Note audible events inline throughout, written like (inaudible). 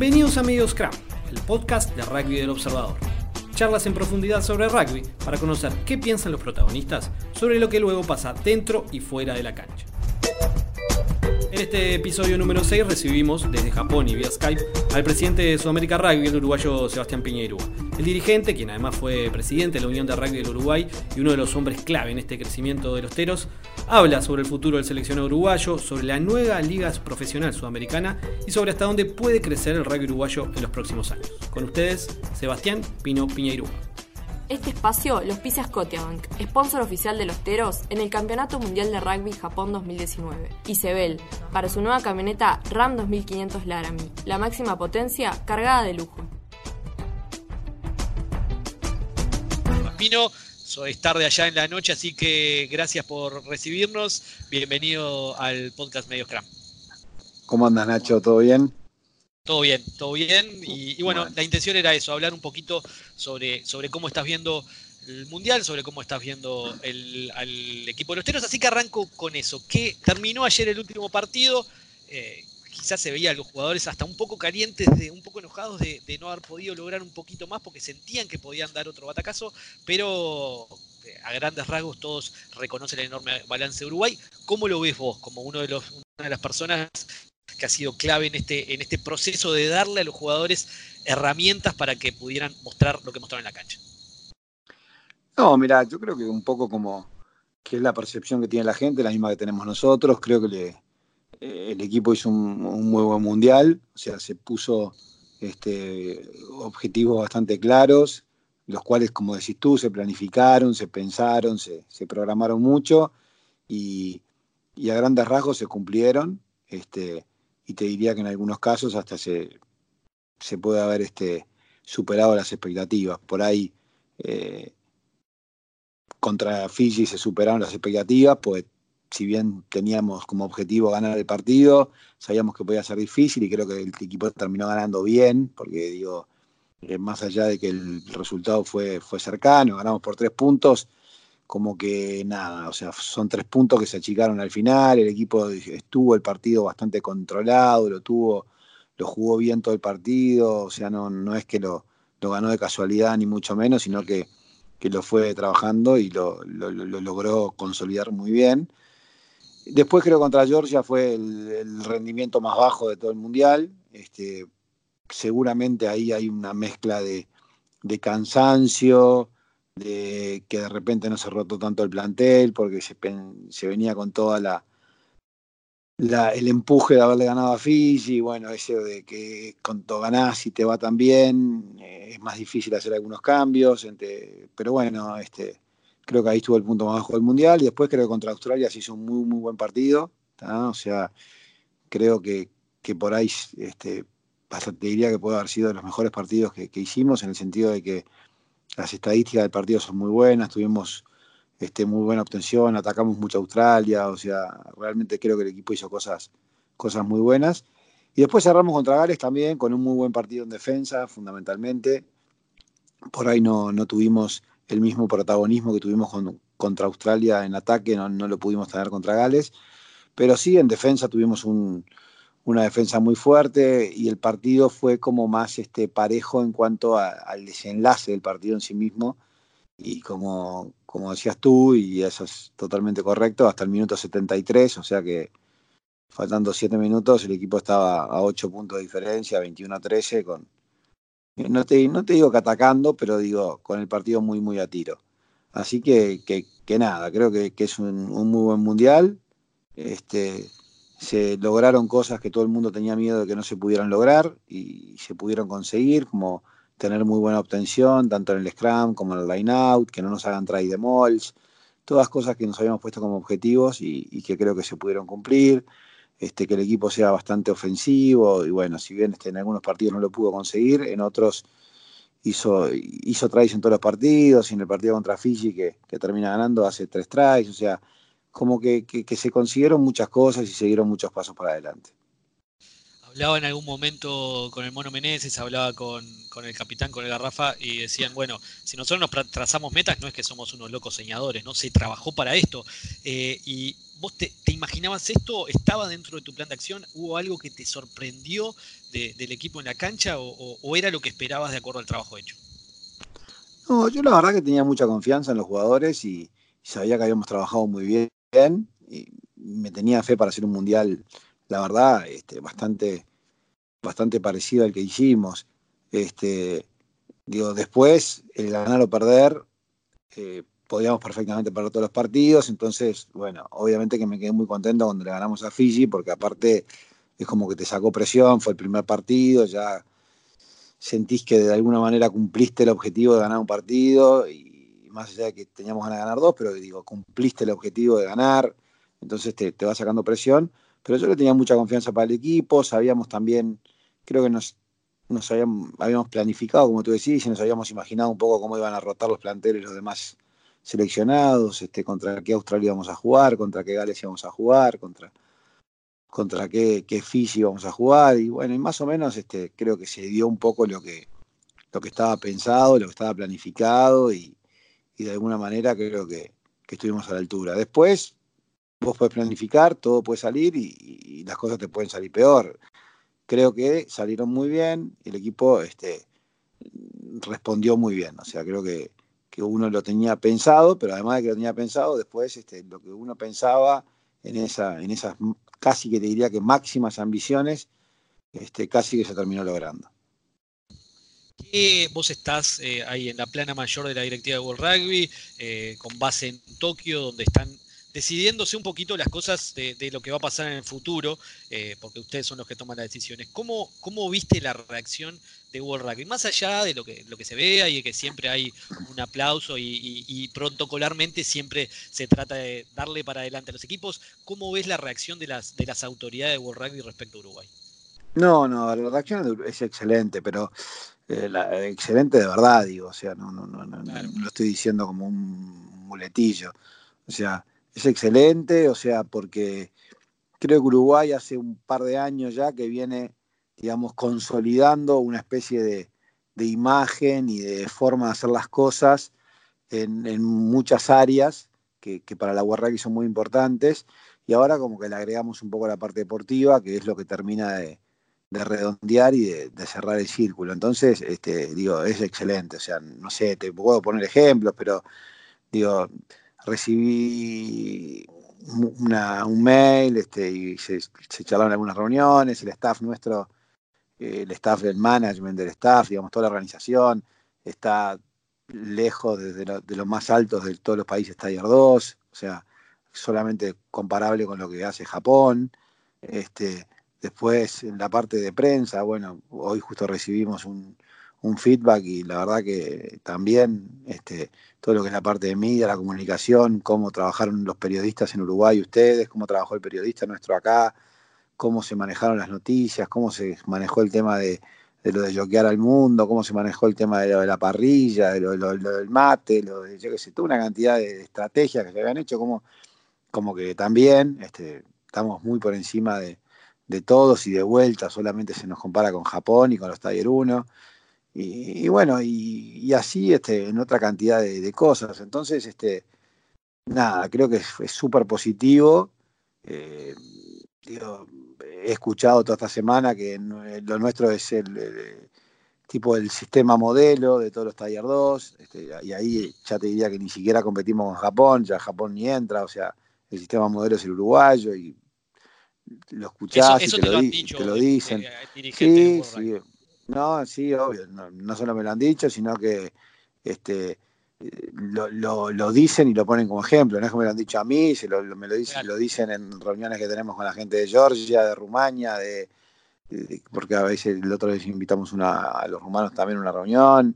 Bienvenidos a Medio Scrum, el podcast de rugby del observador. Charlas en profundidad sobre rugby para conocer qué piensan los protagonistas sobre lo que luego pasa dentro y fuera de la cancha. En este episodio número 6 recibimos desde Japón y vía Skype al presidente de Sudamérica Rugby, el uruguayo Sebastián Piñeirúa. El dirigente, quien además fue presidente de la Unión de Rugby del Uruguay y uno de los hombres clave en este crecimiento de los teros, habla sobre el futuro del seleccionado uruguayo, sobre la nueva liga profesional sudamericana y sobre hasta dónde puede crecer el rugby uruguayo en los próximos años. Con ustedes, Sebastián Pino Piñeirúa. Este espacio los pisa Scotiabank, sponsor oficial de los Teros en el Campeonato Mundial de Rugby Japón 2019. Y Sebel, para su nueva camioneta Ram 2500 Laramie, la máxima potencia cargada de lujo. Pino, es tarde allá en la noche, así que gracias por recibirnos. Bienvenido al podcast Medio Scrum. ¿Cómo andas, Nacho? ¿Todo bien? Todo bien, todo bien. Y, bueno, la intención era eso, hablar un poquito sobre, sobre cómo estás viendo el Mundial, sobre cómo estás viendo el, al equipo de los Teros. Así que arranco con eso. Que terminó ayer el último partido. Eh, quizás se veía a los jugadores hasta un poco calientes, de, un poco enojados de, no haber podido lograr un poquito más porque sentían que podían dar otro batacazo, pero eh, a grandes rasgos todos reconocen el enorme balance de Uruguay. ¿Cómo lo ves vos como uno de los, una de las personas que ha sido clave en este, en este proceso de darle a los jugadores herramientas para que pudieran mostrar lo que mostraron en la cancha. No, mira, yo creo que un poco como que es la percepción que tiene la gente, la misma que tenemos nosotros, creo que eh, el equipo hizo un, un, muy buen mundial, o sea, se puso este, objetivos bastante claros, los cuales, como decís tú, se planificaron, se pensaron, se, programaron mucho y, a grandes rasgos se cumplieron. Este, y te diría que en algunos casos hasta se, se puede haber este, superado las expectativas. Por ahí eh, contra Fiji se superaron las expectativas, pues si bien teníamos como objetivo ganar el partido, sabíamos que podía ser difícil y creo que el equipo terminó ganando bien, porque digo, eh, más allá de que el resultado fue, fue cercano, ganamos por tres puntos, como que nada, o sea, son tres puntos que se achicaron al final, el equipo estuvo el partido bastante controlado, lo tuvo, lo jugó bien todo el partido, o sea, no, no es que lo, lo ganó de casualidad ni mucho menos, sino que, que lo fue trabajando y lo, lo, logró consolidar muy bien. Después creo que contra Georgia fue el, rendimiento más bajo de todo el mundial. Este, seguramente ahí hay una mezcla de, cansancio, de que de repente no se rotó tanto el plantel porque se, venía con toda la, el empuje de haberle ganado a Fiji, bueno, ese de que cuando ganás y te va tan bien, eh, es más difícil hacer algunos cambios, pero bueno, este, creo que ahí estuvo el punto más bajo del Mundial y después creo que contra Australia se hizo un muy, muy buen partido, o sea, creo que, que por ahí este, hasta te diría que puede haber sido de los mejores partidos que, que hicimos en el sentido de que las estadísticas del partido son muy buenas, tuvimos este, muy buena obtención, atacamos mucho a Australia, o sea, realmente creo que el equipo hizo cosas, cosas muy buenas. Y después cerramos contra Gales también con un muy buen partido en defensa, fundamentalmente. Por ahí no, no tuvimos el mismo protagonismo que tuvimos contra Australia en ataque, no, lo pudimos tener contra Gales, pero sí en defensa tuvimos un, una defensa muy fuerte y el partido fue como más este, parejo en cuanto al desenlace del partido en sí mismo. Y como, como decías tú, y eso es totalmente correcto, hasta el minuto 73, o sea que faltando 7 minutos, el equipo estaba a 8 puntos de diferencia, 21 a 13, con, no te, no te digo que atacando, pero digo, con el partido muy, muy a tiro. Así que, que, nada, creo que, es un, muy buen mundial. Este, se lograron cosas que todo el mundo tenía miedo de que no se pudieran lograr y se pudieron conseguir, como tener muy buena obtención, tanto en el Scrum como en el Line Out, que no nos hagan try de malls, todas cosas que nos habíamos puesto como objetivos y, que creo que se pudieron cumplir, este, que el equipo sea bastante ofensivo y bueno, si bien este, en algunos partidos no lo pudo conseguir, en otros hizo, hizo tries en todos los partidos y en el partido contra Fiji que, que termina ganando hace tres tries, o sea, como que, se consiguieron muchas cosas y se dieron muchos pasos para adelante. Hablaba en algún momento con el Mono Meneses, hablaba con, el capitán, con el Garrafa, y decían, bueno, si nosotros nos trazamos metas, no es que somos unos locos soñadores, ¿no? Se trabajó para esto. Eh, y vos te, imaginabas esto? ¿Estaba dentro de tu plan de acción? ¿Hubo algo que te sorprendió del equipo en la cancha o, era lo que esperabas de acuerdo al trabajo hecho? No, yo la verdad que tenía mucha confianza en los jugadores y, sabía que habíamos trabajado muy bien y me tenía fe para hacer un mundial la verdad, este, bastante, bastante parecido al que hicimos. Este, digo, después, el ganar o perder, eh, podíamos perfectamente perder todos los partidos, entonces, bueno, obviamente que me quedé muy contento cuando le ganamos a Fiji, porque aparte es como que te sacó presión, fue el primer partido, ya sentís que de alguna manera cumpliste el objetivo de ganar un partido, y más allá de que teníamos ganas de ganar dos, pero digo, cumpliste el objetivo de ganar, entonces te, te va sacando presión pero yo le tenía mucha confianza para el equipo, sabíamos también, creo que nos, nos habíamos, planificado, como tú decís, y nos habíamos imaginado un poco cómo iban a rotar los planteles los demás seleccionados, este, contra qué Australia íbamos a jugar, contra qué Gales íbamos a jugar, contra, contra qué, qué Fiji íbamos a jugar, y bueno, y más o menos este, creo que se dio un poco lo que, lo que estaba pensado, lo que estaba planificado, y, de alguna manera creo que, que estuvimos a la altura. Después, vos podés planificar, todo puede salir y, las cosas te pueden salir peor. Creo que salieron muy bien, el equipo este, respondió muy bien, o sea, creo que, uno lo tenía pensado, pero además de que lo tenía pensado, después este, lo que uno pensaba en, esa, en esas casi que te diría que máximas ambiciones, este, casi que se terminó logrando. vos estás eh, ahí en la plana mayor de la directiva de World Rugby, eh, con base en Tokio, donde están decidiéndose un poquito las cosas de, lo que va a pasar en el futuro, eh, porque ustedes son los que toman las decisiones. ¿Cómo, ¿Cómo, viste la reacción de World Rugby? Más allá de lo que, lo que se vea y de que siempre hay un aplauso y, protocolarmente siempre se trata de darle para adelante a los equipos, ¿cómo ves la reacción de las, de las autoridades de World Rugby respecto a Uruguay? No, no, la reacción es excelente, pero eh, excelente de verdad, digo, o sea, no, no, no, no, no lo estoy diciendo como un muletillo. O sea, es excelente, o sea, porque creo que Uruguay hace un par de años ya que viene, digamos, consolidando una especie de, imagen y de forma de hacer las cosas en, muchas áreas que, para la Rugby son muy importantes. Y ahora como que le agregamos un poco la parte deportiva, que es lo que termina de, redondear y de, de, cerrar el círculo. Entonces, este, digo, es excelente. O sea, no sé, te puedo poner ejemplos, pero digo, recibí un mail este, y se, se, charlaron algunas reuniones, el staff nuestro, eh, el staff del management del staff, digamos, toda la organización está lejos de, lo, más altos de todos los países Tier 2, o sea, solamente comparable con lo que hace Japón. Este, después, en la parte de prensa, bueno, hoy justo recibimos un, un feedback y la verdad que también este, todo lo que es la parte de media, la comunicación, cómo trabajaron los periodistas en Uruguay ustedes, cómo trabajó el periodista nuestro acá, cómo se manejaron las noticias, cómo se manejó el tema de, lo de yoquear al mundo, cómo se manejó el tema de, lo de la parrilla, de lo, del mate, lo de, yo qué sé, toda una cantidad de, estrategias que se habían hecho, como, como que también este, estamos muy por encima de, todos y de vuelta, solamente se nos compara con Japón y con los Tiger 1. Y, bueno, y, así este, en otra cantidad de, cosas. Entonces, este, nada, creo que es súper positivo. Eh, he escuchado toda esta semana que lo nuestro es el, tipo del sistema modelo de todos los Taller 2, este, y ahí ya te diría que ni siquiera competimos con Japón, ya Japón ni entra, o sea, el sistema modelo es el uruguayo y lo escuchás y te, lo, te, lo, dicen. Eh, sí, sí, no, sí, obvio. No, solo me lo han dicho, sino que este, lo, dicen y lo ponen como ejemplo. No es que me lo han dicho a mí, se lo, me lo dicen, lo dicen en reuniones que tenemos con la gente de Georgia, de Rumania, de, porque a veces el otro vez invitamos a los rumanos también a una reunión,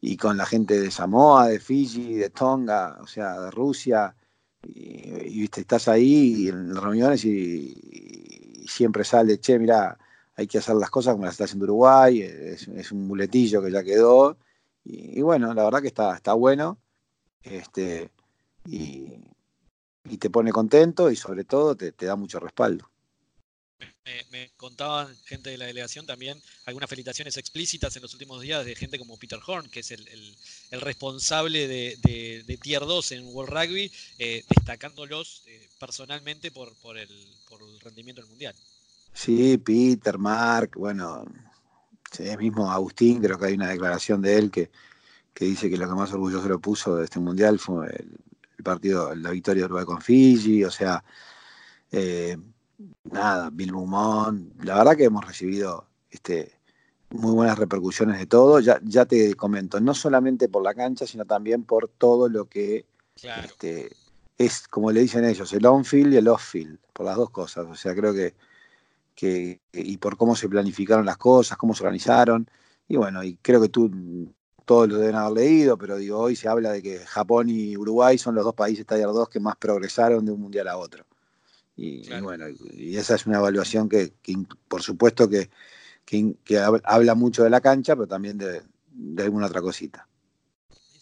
y con la gente de Samoa, de Fiji, de Tonga, o sea, de Rusia. Y, viste, estás ahí en reuniones y, y siempre sale, che, mira, hay que hacer las cosas como las está haciendo Uruguay, es, un muletillo que ya quedó. Y, bueno, la verdad que está, está bueno. Este, y, te pone contento y sobre todo te, da mucho respaldo. me, contaban gente de la delegación también algunas felicitaciones explícitas en los últimos días de gente como Peter Horn, que es el, responsable de, Tier 2 en World Rugby, eh, destacándolos eh, personalmente por, por, el, por el rendimiento del Mundial. Sí, Peter, Mark, bueno, sí, mismo Agustín, creo que hay una declaración de él que, dice que lo que más orgulloso lo puso de este Mundial fue el, partido, la victoria de Uruguay con Fiji, o sea... Eh, nada, Bill Beaumont, la verdad que hemos recibido este, muy buenas repercusiones de todo. Ya, ya te comento, no solamente por la cancha, sino también por todo lo que este, es, como le dicen ellos, el on-field y el off-field, por las dos cosas. O sea, creo que, que, y por cómo se planificaron las cosas, cómo se organizaron. Y bueno, y creo que tú todos lo deben haber leído, pero digo, hoy se habla de que Japón y Uruguay son los dos países Taller 2 que más progresaron de un mundial a otro. Y, bueno, y esa es una evaluación que, por supuesto que, habla mucho de la cancha, pero también de, alguna otra cosita.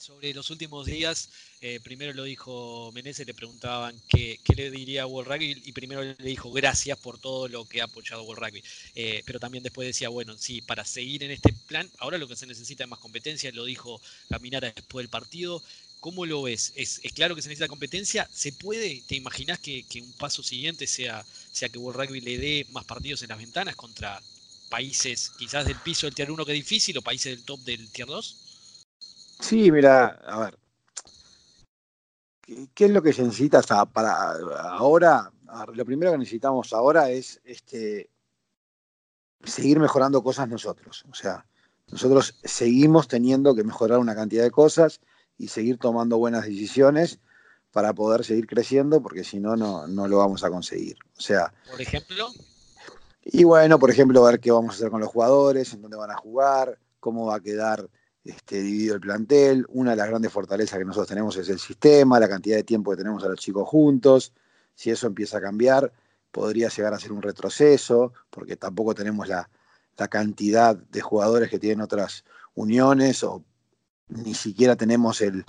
Sobre los últimos días, eh, primero lo dijo Menezes, le preguntaban qué, le diría a World Rugby y primero le dijo gracias por todo lo que ha apoyado World Rugby. Eh, pero también después decía, bueno, sí, para seguir en este plan, ahora lo que se necesita es más competencia, lo dijo Caminara después del partido. ¿Cómo lo ves? ¿Es, claro que se necesita competencia? ¿Se puede? ¿Te imaginas que, un paso siguiente sea, sea que World Rugby le dé más partidos en las ventanas contra países quizás del piso del Tier 1 que es difícil o países del top del Tier 2? Sí, mira, a ver. ¿Qué es lo que se necesita para ahora? lo primero que necesitamos ahora es este, seguir mejorando cosas nosotros. O sea, nosotros seguimos teniendo que mejorar una cantidad de cosas y seguir tomando buenas decisiones para poder seguir creciendo, porque si no, no lo vamos a conseguir. O sea. Por ejemplo. Y bueno, por ejemplo, ver qué vamos a hacer con los jugadores, en dónde van a jugar, cómo va a quedar este, dividido el plantel. Una de las grandes fortalezas que nosotros tenemos es el sistema, la cantidad de tiempo que tenemos a los chicos juntos. Si eso empieza a cambiar, podría llegar a ser un retroceso, porque tampoco tenemos la, la cantidad de jugadores que tienen otras uniones o ni siquiera tenemos el,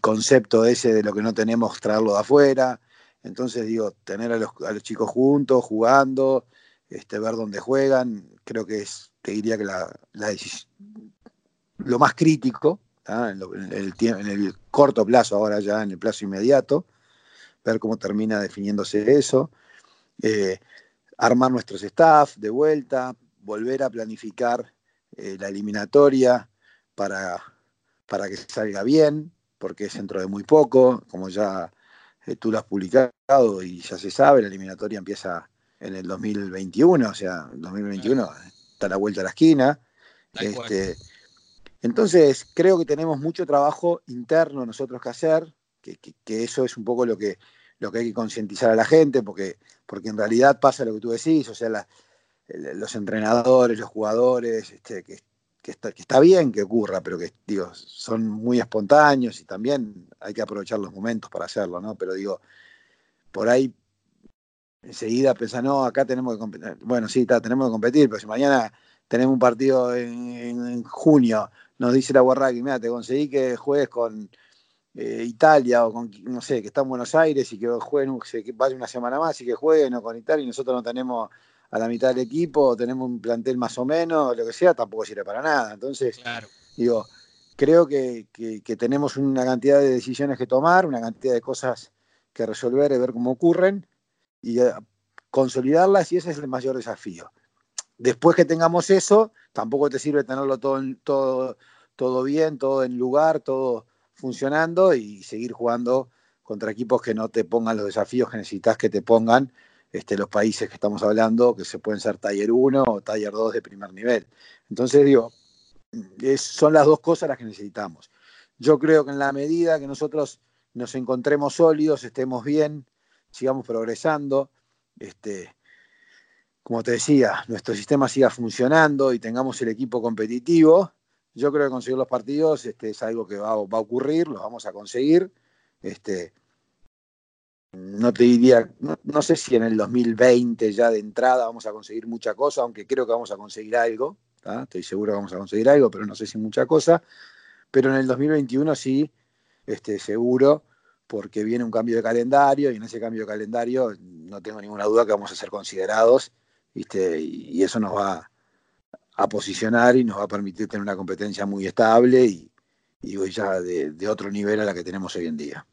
concepto ese de lo que no tenemos, traerlo de afuera. Entonces, digo, tener a los, chicos juntos, jugando, este, ver dónde juegan, creo que es, te diría que la, lo más crítico, en, el, en, el, corto plazo, ahora ya en el plazo inmediato, ver cómo termina definiéndose eso, eh, armar nuestros staff de vuelta, volver a planificar eh, la eliminatoria, para, para que salga bien, porque es dentro de muy poco, como ya eh, tú lo has publicado y ya se sabe, la eliminatoria empieza en el 2021, o sea, el 2021 está a la vuelta de la esquina. Este, entonces, creo que tenemos mucho trabajo interno nosotros que hacer, que, eso es un poco lo que, lo que hay que concientizar a la gente, porque, porque en realidad pasa lo que tú decís, o sea, los entrenadores, los jugadores, este, que que está, bien que ocurra, pero que digo, son muy espontáneos y también hay que aprovechar los momentos para hacerlo, ¿no? Pero digo, por ahí enseguida pensar, no, acá tenemos que competir. Bueno, sí, tenemos que competir, pero si mañana tenemos un partido en, junio, nos dice la Guarraki, mira, te conseguí que juegues con eh, Italia o con, no sé, que está en Buenos Aires y que jueguen, que vaya una semana más y que jueguen o con Italia y nosotros no tenemos a la mitad del equipo, tenemos un plantel más o menos, lo que sea, tampoco sirve para nada. Entonces, digo, creo que, tenemos una cantidad de decisiones que tomar, una cantidad de cosas que resolver y ver cómo ocurren y eh, consolidarlas y ese es el mayor desafío. Después que tengamos eso, tampoco te sirve tenerlo todo, todo, todo bien, todo en lugar, todo funcionando y seguir jugando contra equipos que no te pongan los desafíos que necesitas que te pongan este, los países que estamos hablando, que se pueden ser Taller 1 o Taller 2 de primer nivel. Entonces, digo, son las dos cosas las que necesitamos. Yo creo que en la medida que nosotros nos encontremos sólidos, estemos bien, sigamos progresando, este, como te decía, nuestro sistema siga funcionando y tengamos el equipo competitivo, yo creo que conseguir los partidos este, es algo que va, a ocurrir, lo vamos a conseguir. Este, no te diría, no, sé si en el 2020 ya de entrada vamos a conseguir mucha cosa, aunque creo que vamos a conseguir algo, estoy seguro que vamos a conseguir algo, pero no sé si mucha cosa, pero en el 2021 sí, este, seguro, porque viene un cambio de calendario y en ese cambio de calendario no tengo ninguna duda que vamos a ser considerados ¿viste? Y, eso nos va a posicionar y nos va a permitir tener una competencia muy estable y, y ya de, otro nivel a la que tenemos hoy en día.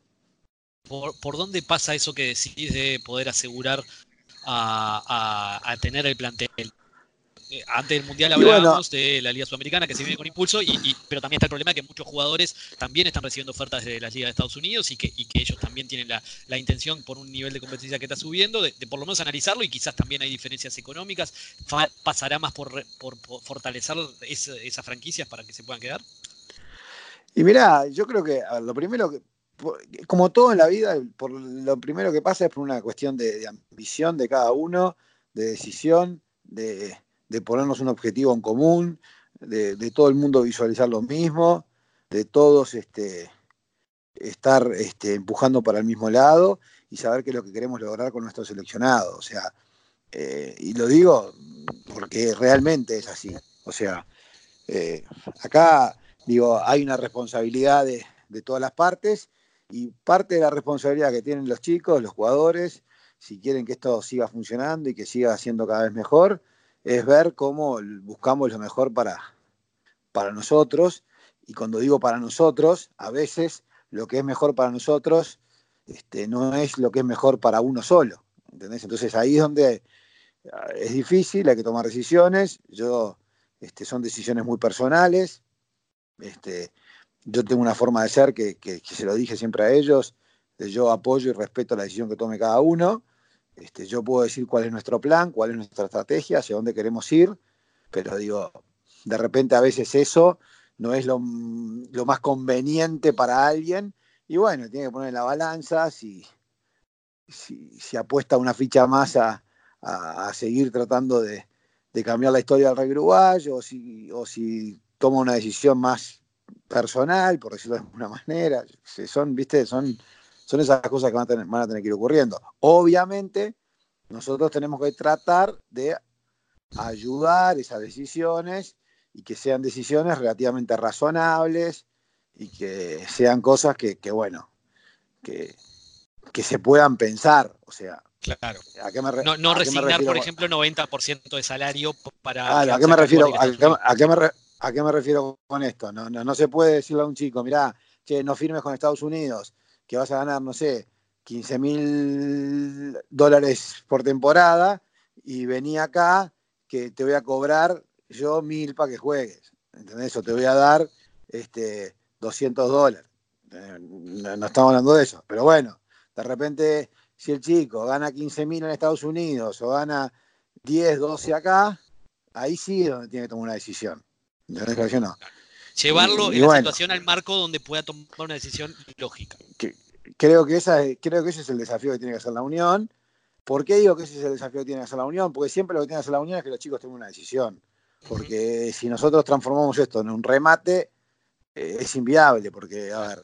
¿Por, por dónde pasa eso que decís de poder asegurar a, a tener el plantel? Eh, antes del Mundial hablábamos de la Liga Sudamericana que se viene con impulso, y, pero también está el problema que muchos jugadores también están recibiendo ofertas de la Liga de Estados Unidos y que, ellos también tienen la, intención, por un nivel de competencia que está subiendo, de, por lo menos analizarlo y quizás también hay diferencias económicas. ¿Pasará más por, fortalecer esas franquicias para que se puedan quedar? Y mira, yo creo que lo primero que, como todo en la vida, por, lo primero que pasa es por una cuestión de ambición de cada uno, de decisión, de, de ponernos un objetivo en común, de, todo el mundo visualizar lo mismo, de todos este, estar este, empujando para el mismo lado y saber qué es lo que queremos lograr con nuestro seleccionado. O sea, eh, y lo digo porque realmente es así. O sea, eh, acá digo, hay una responsabilidad de, de todas las partes y parte de la responsabilidad que tienen los chicos, los jugadores, si quieren que esto siga funcionando y que siga siendo cada vez mejor, es ver cómo buscamos lo mejor para, para nosotros. Y cuando digo para nosotros, a veces lo que es mejor para nosotros este, no es lo que es mejor para uno solo. Entonces ahí es donde ah, es difícil, hay que tomar decisiones. Yo, este, son decisiones muy personales. Este, yo tengo una forma de ser que, que, se lo dije siempre a ellos, yo apoyo y respeto la decisión que tome cada uno este, yo puedo decir cuál es nuestro plan, cuál es nuestra estrategia, hacia dónde queremos ir, pero digo, de repente a veces eso no es lo, más conveniente para alguien y bueno, tiene que poner en la balanza si, si, apuesta una ficha más a, seguir tratando de, cambiar la historia del rey uruguayo o si, o si toma una decisión más personal, por decirlo de alguna manera. Son, viste, son son esas cosas que van a, tener, van a tener que ir ocurriendo. Obviamente, nosotros tenemos que tratar de ayudar esas decisiones y que sean decisiones relativamente razonables y que sean cosas que, bueno, que, que, se puedan pensar. O sea, claro. no, resignar, por ejemplo, 90% de salario para... ¿a qué me refiero? A, qué me, ¿A qué me refiero con esto? No, no, no se puede decirle a un chico, mira, que no firmes con Estados Unidos, que vas a ganar, no sé, 15 mil dólares por temporada y vení acá que te voy a cobrar yo mil para que juegues. ¿Entendés? O te voy a dar este, 200 dólares. Eh, no, estamos hablando de eso. Pero bueno, de repente, si el chico gana 15 mil en Estados Unidos o gana 10, 12 acá, ahí sí es donde tiene que tomar una decisión. ¿Entendés? Yo no llevarlo en la situación al marco donde pueda tomar una decisión lógica. creo, que esa, creo que ese es el desafío que tiene que hacer la Unión. ¿Por qué digo que ese es el desafío que tiene que hacer la Unión? Porque siempre lo que tiene que hacer la Unión es que los chicos tengan una decisión. Porque si nosotros transformamos esto en un remate, eh, es inviable, porque, a ver,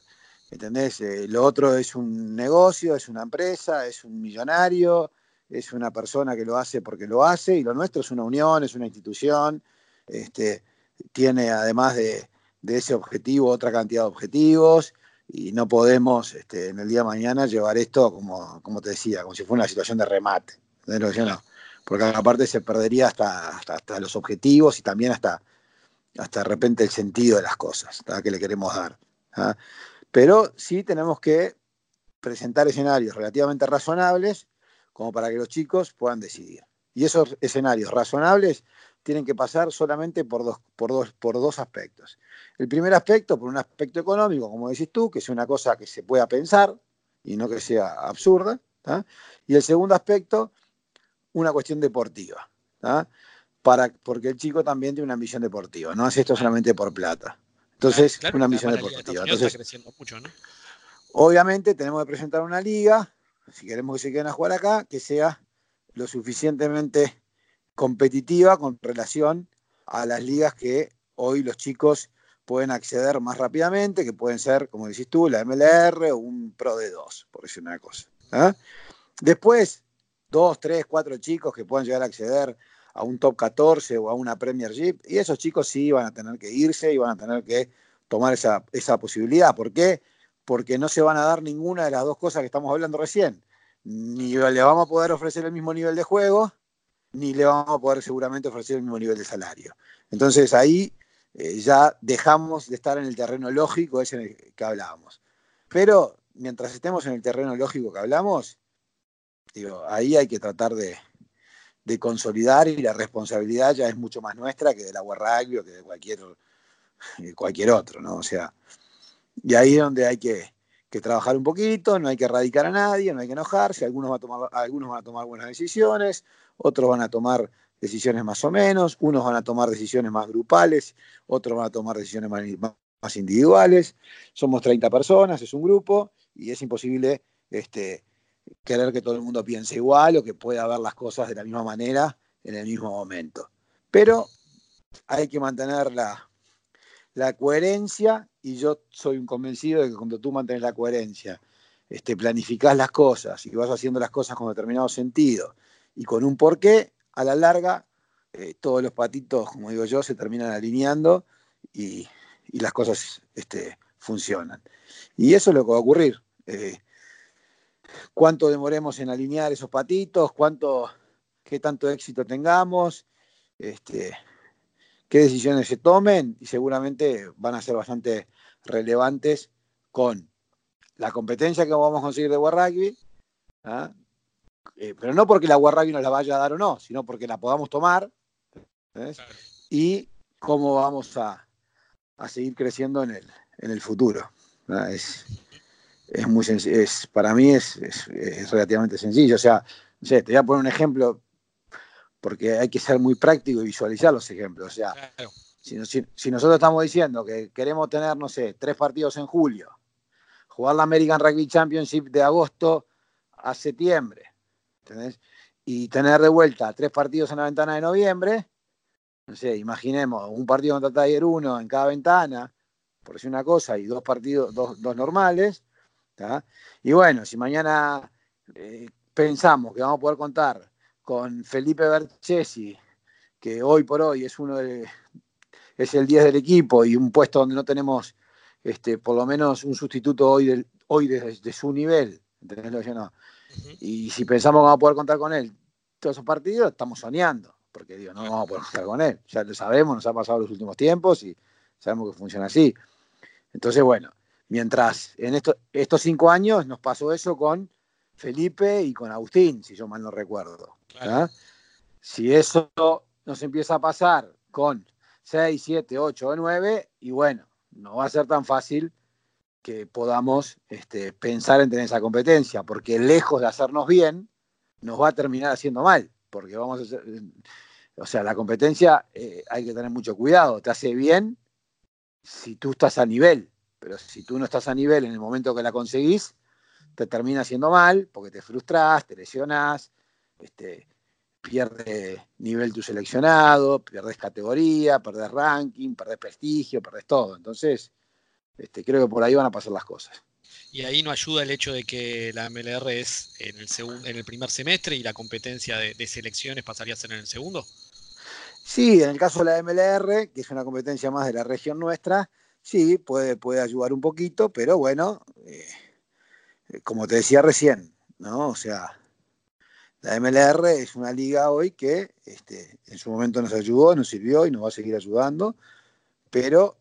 ¿entendés? Eh, lo otro es un negocio, es una empresa, es un millonario, es una persona que lo hace porque lo hace, y lo nuestro es una unión, es una institución, este, tiene además de, de ese objetivo otra cantidad de objetivos y no podemos este, en el día de mañana llevar esto como, como te decía, como si fuera una situación de remate. No, porque aparte se perdería hasta, hasta, los objetivos y también hasta, hasta de repente el sentido de las cosas que le queremos dar. Pero sí tenemos que presentar escenarios relativamente razonables como para que los chicos puedan decidir. Y esos escenarios razonables tienen que pasar solamente por dos, por dos, por dos aspectos. El primer aspecto, por un aspecto económico, como decís tú, que es una cosa que se pueda pensar y no que sea absurda. Y el segundo aspecto, una cuestión deportiva. Para, porque el chico también tiene una ambición deportiva, no hace esto solamente por plata. Entonces, una ambición deportiva. Entonces, Obviamente tenemos que presentar una liga, si queremos que se queden a jugar acá, que sea lo suficientemente competitiva con relación a las ligas que hoy los chicos pueden acceder más rápidamente, que pueden ser, como decís tú, la MLR o un Pro de 2, por decir una cosa. ¿ah? Después, dos, tres, cuatro chicos que puedan llegar a acceder a un top 14 o a una Premiership, y esos chicos sí van a tener que irse y van a tener que tomar esa, esa posibilidad. ¿Por qué? porque no se van a dar ninguna de las dos cosas que estamos hablando recién. Ni le vamos a poder ofrecer el mismo nivel de juego, ni le vamos a poder seguramente ofrecer el mismo nivel de salario. Entonces ahí eh, ya dejamos de estar en el terreno lógico ese en el que hablábamos. Pero mientras estemos en el terreno lógico que hablamos, digo, ahí hay que tratar de, consolidar y la responsabilidad ya es mucho más nuestra que de la Rugby o que de cualquier, cualquier otro, ¿no? O sea, y ahí es donde hay que, trabajar un poquito, no hay que erradicar a nadie, no hay que enojarse, algunos, a tomar, algunos van a tomar buenas decisiones, otros van a tomar decisiones más o menos, unos van a tomar decisiones más grupales, otros van a tomar decisiones más, individuales. Somos 30 personas, es un grupo, y es imposible este, querer que todo el mundo piense igual o que pueda ver las cosas de la misma manera en el mismo momento. Pero hay que mantener la, la coherencia, y yo soy un convencido de que cuando tú mantienes la coherencia, este, planificás las cosas y vas haciendo las cosas con determinado sentido y con un porqué, a la larga, eh, todos los patitos, como digo yo, se terminan alineando y, las cosas este, funcionan. Y eso es lo que va a ocurrir. Eh, cuánto demoremos en alinear esos patitos, cuánto, qué tanto éxito tengamos, este, qué decisiones se tomen y seguramente van a ser bastante relevantes con la competencia que vamos a conseguir de War Rugby, ¿ah? Eh, pero no porque la War nos la vaya a dar o no, sino porque la podamos tomar y cómo vamos a, seguir creciendo en el, en el futuro. Es, es muy es, para mí es, relativamente sencillo. O sea, no sé, te voy a poner un ejemplo porque hay que ser muy práctico y visualizar los ejemplos. O sea, si, si, nosotros estamos diciendo que queremos tener, no sé, tres partidos en julio, jugar la American Rugby Championship de agosto a septiembre, y tener de vuelta tres partidos en la ventana de noviembre, no sé, imaginemos un partido contra Tiger 1 en cada ventana, por decir una cosa, y dos partidos, dos, normales. Y bueno, si mañana eh, pensamos que vamos a poder contar con Felipe Berchesi, que hoy por hoy es uno de, es el 10 del equipo y un puesto donde no tenemos este, por lo menos un sustituto hoy, hoy de, su nivel, ¿entendés? no, y si pensamos que vamos a poder contar con él todos esos partidos, estamos soñando, porque digo, no vamos a poder contar con él. Ya lo sabemos, nos ha pasado los últimos tiempos y sabemos que funciona así. Entonces, bueno, mientras en estos cinco años nos pasó eso con Felipe y con Agustín, si yo mal no recuerdo. Si eso nos empieza a pasar con 6, 7, 8 o 9, y bueno, no va a ser tan fácil que podamos este, pensar en tener esa competencia, porque lejos de hacernos bien, nos va a terminar haciendo mal, porque vamos a hacer, o sea, la competencia eh, hay que tener mucho cuidado, te hace bien si tú estás a nivel, pero si tú no estás a nivel en el momento que la conseguís, te termina haciendo mal, porque te frustras, te lesionas, este, pierdes nivel tu seleccionado, pierdes categoría, perdés ranking, perdés prestigio, perdés todo. Entonces, este, creo que por ahí van a pasar las cosas. Y ahí no ayuda el hecho de que la MLR es en el, en el primer semestre y la competencia de, selecciones pasaría a ser en el segundo. Sí, en el caso de la MLR, que es una competencia más de la región nuestra, sí, puede, puede ayudar un poquito, pero bueno, eh, como te decía recién, ¿no? O sea, la MLR es una liga hoy que este, en su momento nos ayudó, nos sirvió y nos va a seguir ayudando, pero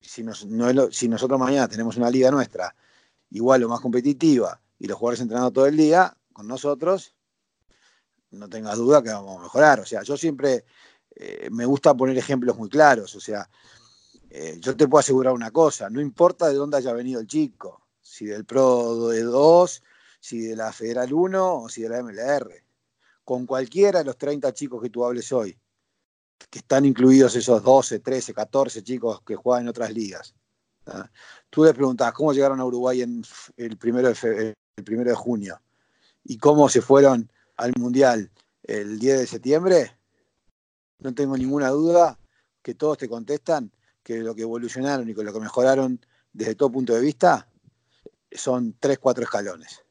si, nosotros mañana tenemos una liga nuestra igual o más competitiva y los jugadores entrenando todo el día con nosotros, no tengas duda que vamos a mejorar. O sea, yo siempre eh, me gusta poner ejemplos muy claros. O sea, eh, yo te puedo asegurar una cosa, no importa de dónde haya venido el chico, si del Pro de 2, si de la Federal 1 o si de la MLR. Con cualquiera de los 30 chicos que tú hables hoy, que están incluidos esos 12, 13, 14 chicos que juegan en otras ligas. Tú les preguntas cómo llegaron a Uruguay en el primero, de el primero de junio y cómo se fueron al Mundial el 10 de septiembre. No tengo ninguna duda que todos te contestan que lo que evolucionaron y con lo que mejoraron desde todo punto de vista son 3, 4 escalones.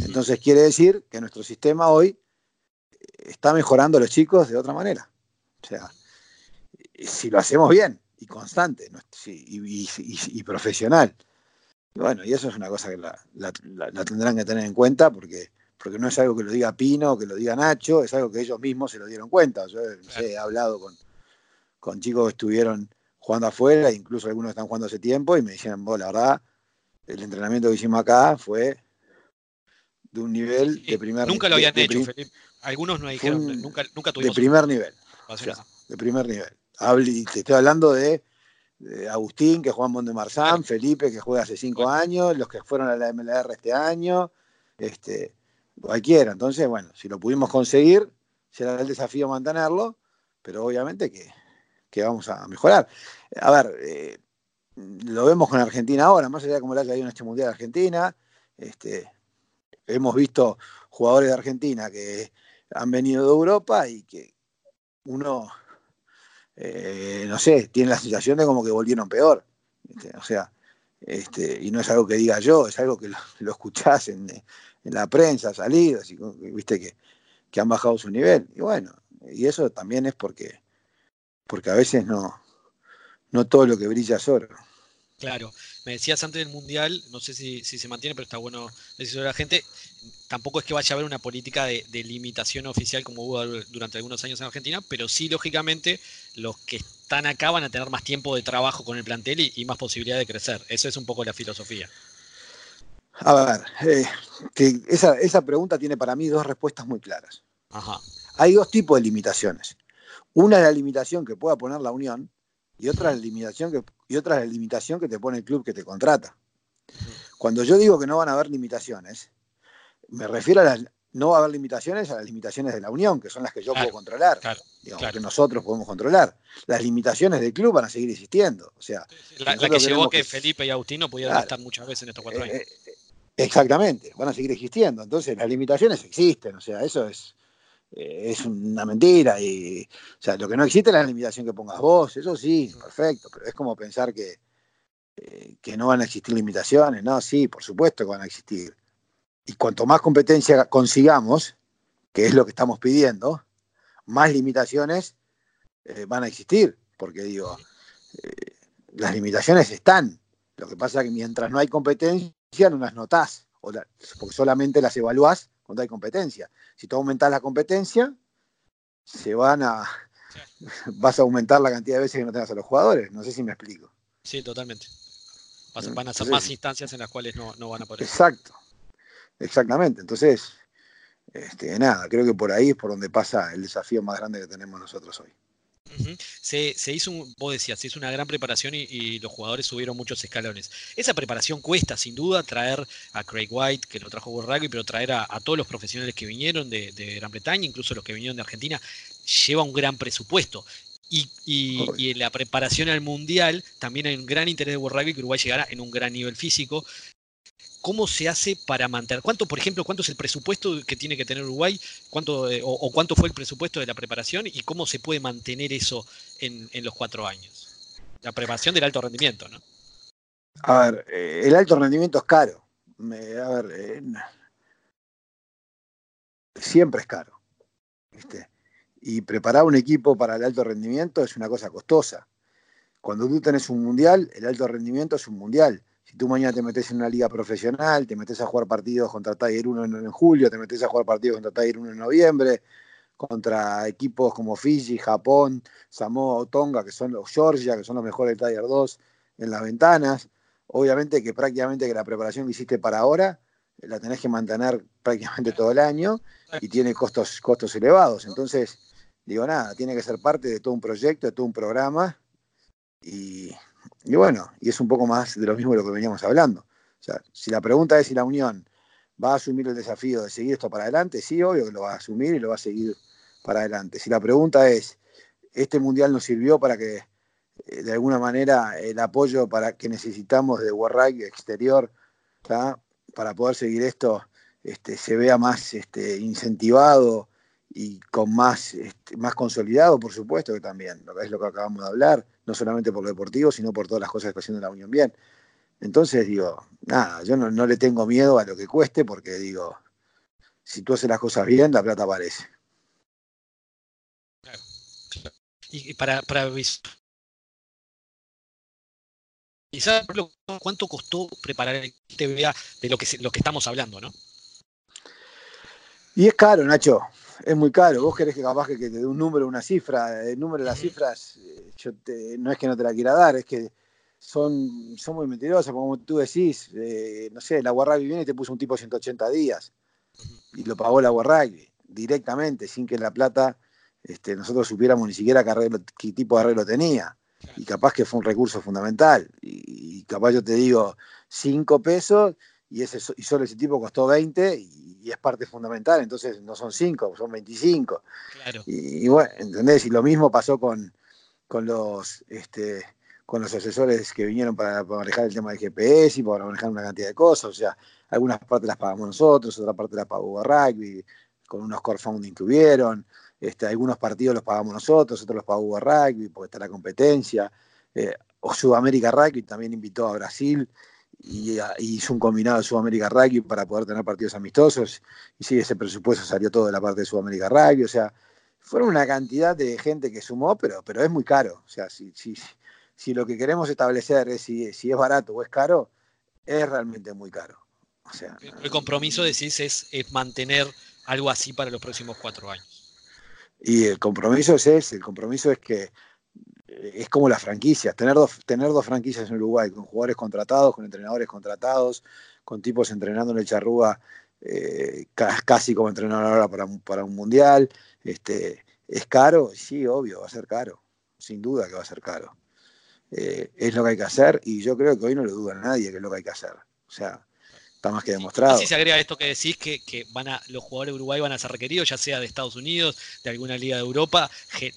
Entonces quiere decir que nuestro sistema hoy está mejorando a los chicos de otra manera. O sea, si lo hacemos bien y constante y, profesional. bueno, y eso es una cosa que la, tendrán que tener en cuenta porque, porque no es algo que lo diga Pino o que lo diga Nacho, es algo que ellos mismos se lo dieron cuenta. Yo he hablado con, con chicos que estuvieron jugando afuera, incluso algunos están jugando hace tiempo, y me decían, vos, la verdad, el entrenamiento que hicimos acá fue de un nivel de primer nivel. Nunca lo habían hecho, Felipe. Algunos no dijeron, nunca, nunca tuvimos. De primer nivel. De primer nivel. te estoy hablando de, Agustín, que juega en Monde Marzán, Felipe, que juega hace cinco años, los que fueron a la MLR este año, este, cualquiera. Entonces, bueno, si lo pudimos conseguir, será el desafío mantenerlo, pero obviamente que, vamos a mejorar. A ver, eh, lo vemos con Argentina ahora, más allá de cómo le haya ido en este Mundial de Argentina, este, hemos visto jugadores de Argentina que han venido de Europa y que uno, eh, no sé, tiene la sensación de como que volvieron peor. o sea, este, y no es algo que diga yo, es algo que lo, escuchás en, la prensa, salidas, viste que, que, han bajado su nivel. Y bueno, y eso también es porque, porque a veces no, no todo lo que brilla es oro. Claro, me decías antes del Mundial, no sé si, se mantiene, pero está bueno decirlo a la gente, tampoco es que vaya a haber una política de, limitación oficial como hubo durante algunos años en Argentina, pero sí, lógicamente, los que están acá van a tener más tiempo de trabajo con el plantel y, más posibilidad de crecer. Eso es un poco la filosofía. A ver, eh, que esa, esa pregunta tiene para mí dos respuestas muy claras. Ajá. Hay dos tipos de limitaciones. Una es la limitación que pueda poner la Unión y otra es la limitación que y otra es limitación que te pone el club que te contrata. Cuando yo digo que no van a haber limitaciones, me refiero a las, no va a haber limitaciones a las limitaciones de la Unión, que son las que yo puedo controlar, digamos, que nosotros podemos controlar. Las limitaciones del club van a seguir existiendo. O sea, la, que llevó que, Felipe y Agustín no pudieran estar muchas veces en estos cuatro eh, años. Eh, exactamente, van a seguir existiendo. Entonces, las limitaciones existen, o sea, eso es, eh, es una mentira. Y, o sea, lo que no existe es la limitación que pongas vos, eso sí, perfecto, pero es como pensar que, eh, que no van a existir limitaciones, ¿no? Sí, por supuesto que van a existir. Y cuanto más competencia consigamos, que es lo que estamos pidiendo, más limitaciones eh, van a existir, porque digo, las limitaciones están. Lo que pasa es que mientras no hay competencia, no las notás, o porque solamente las evaluás cuando hay competencia. Si tú aumentas la competencia, se van a. (laughs) vas a aumentar la cantidad de veces que no tengas a los jugadores. No sé si me explico. Sí, totalmente. Van a ser más instancias en las cuales no, van a poder. Exacto. Exactamente. Entonces, este, nada, creo que por ahí es por donde pasa el desafío más grande que tenemos nosotros hoy se, hizo, un, vos decías, se hizo una gran preparación y, los jugadores subieron muchos escalones. Esa preparación cuesta, sin duda, traer a Craig White, que lo trajo World Rugby, pero traer a, todos los profesionales que vinieron de, Gran Bretaña, incluso los que vinieron de Argentina, lleva un gran presupuesto. Y, y, en la preparación al Mundial también hay un gran interés de Rugby que Uruguay llegara en un gran nivel físico. ¿Cómo se hace para mantener? ¿Cuánto, por ejemplo, cuánto es el presupuesto que tiene que tener Uruguay? ¿Cuánto, eh, o, cuánto fue el presupuesto de la preparación? ¿Y cómo se puede mantener eso en, los cuatro años? La preparación del alto rendimiento, ¿no? A ver, eh, el alto rendimiento es caro. a ver, eh, siempre es caro. Y preparar un equipo para el alto rendimiento es una cosa costosa. Cuando tú tenés un mundial, el alto rendimiento es un mundial. Tú mañana te metes en una liga profesional, te metes a jugar partidos contra Tiger 1 en, julio, te metes a jugar partidos contra Tiger 1 en noviembre, contra equipos como Fiji, Japón, Samoa o Tonga, que son los Georgia, que son los mejores del Tiger 2 en las ventanas. Obviamente que prácticamente que la preparación que hiciste para ahora la tenés que mantener prácticamente todo el año y tiene costos, costos elevados. Entonces, digo nada, tiene que ser parte de todo un proyecto, de todo un programa y, y bueno, y es un poco más de lo mismo de lo que veníamos hablando. O sea, si la pregunta es si la Unión va a asumir el desafío de seguir esto para adelante, sí, obvio que lo va a asumir y lo va a seguir para adelante. Si la pregunta es, ¿este mundial nos sirvió para que, eh, de alguna manera, el apoyo para que necesitamos de Warrack exterior, para poder seguir esto, este, se vea más este, incentivado y con más, este, más consolidado, por supuesto que también, es lo que acabamos de hablar, no solamente por lo deportivo, sino por todas las cosas que está haciendo la Unión bien. Entonces digo, nada, yo no, le tengo miedo a lo que cueste porque digo, si tú haces las cosas bien, la plata aparece. Y para, para ¿Y sabes cuánto costó preparar el TVA de lo que, lo que estamos hablando, no? Y es caro, Nacho. Es muy caro. Vos querés que capaz que, te dé un número, una cifra. El número de las cifras, eh, yo no es que no te la quiera dar, es que son, son muy mentirosas. Como tú decís, eh, no sé, la Rugby viene y te puso un tipo 180 días. Y lo pagó la Rugby directamente, sin que la plata este, nosotros supiéramos ni siquiera qué, tipo de arreglo tenía. Y capaz que fue un recurso fundamental. Y, capaz yo te digo 5 pesos y, ese, y solo ese tipo costó 20 y, es parte fundamental. Entonces no son 5, son 25. Y, bueno, ¿entendés? Y lo mismo pasó con, con los... Este, con los asesores que vinieron para, manejar el tema del GPS y para manejar una cantidad de cosas. O sea, algunas partes las pagamos nosotros, otra parte las pagó Rugby, con unos core funding que hubieron. Este, algunos partidos los pagamos nosotros, otros los pagó Rugby, porque está la competencia. Eh, o Sudamérica Rugby también invitó a Brasil y, hizo un combinado de Sudamérica Rugby para poder tener partidos amistosos. Y sí, ese presupuesto salió todo de la parte de Sudamérica Rugby. O sea, fueron una cantidad de gente que sumó, pero, pero es muy caro. O sea, si, si, si lo que queremos establecer es si, si es barato o es caro, es realmente muy caro. O sea, el compromiso, decís, es, es mantener algo así para los próximos cuatro años. Y el compromiso es ese, el compromiso es que es como las franquicias, tener dos, tener dos franquicias en Uruguay, con jugadores contratados, con entrenadores contratados, con tipos entrenando en el charrúa eh, casi como entrenador ahora para, para un mundial. Este, ¿Es caro? Sí, obvio, va a ser caro, sin duda que va a ser caro. Eh, es lo que hay que hacer y yo creo que hoy no lo duda nadie que es lo que hay que hacer. O sea, está más que demostrado. Si se agrega esto que decís, que, van a, los jugadores de Uruguay van a ser requeridos, ya sea de Estados Unidos, de alguna liga de Europa,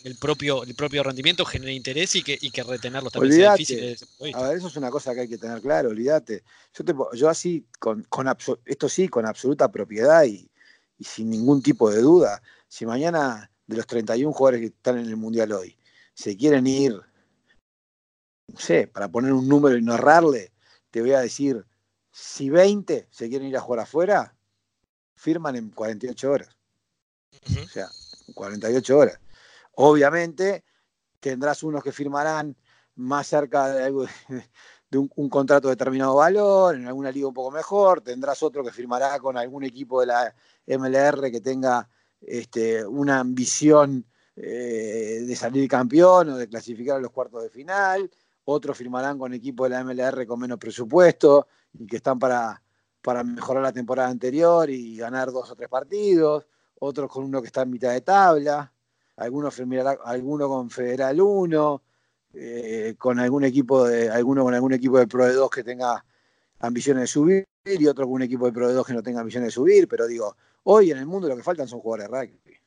el propio, el propio rendimiento genera interés y que, y que retenerlos también sea difícil. a ver, eso es una cosa que hay que tener claro, olvídate. Yo, yo así, con, con esto sí, con absoluta propiedad y, y sin ningún tipo de duda, si mañana de los 31 jugadores que están en el Mundial hoy se quieren ir, no sé, para poner un número y no errarle, te voy a decir si 20 se quieren ir a jugar afuera, firman en 48 horas. O sea, 48 horas. Obviamente tendrás unos que firmarán más cerca de, un, contrato de determinado valor, en alguna liga un poco mejor, tendrás otro que firmará con algún equipo de la MLR que tenga este, una ambición eh, de salir campeón o de clasificar a los cuartos de final, otros firmarán con equipos de la MLR con menos presupuesto, y que están para, para mejorar la temporada anterior y ganar dos o tres partidos, otros con uno que está en mitad de tabla, algunos alguno con Federal 1, eh, con algún equipo de, alguno con algún equipo de Pro de 2 que tenga ambiciones de subir y otro con un equipo de Pro de 2 que no tenga ambiciones de subir, pero digo, hoy en el mundo lo que faltan son jugadores de rugby.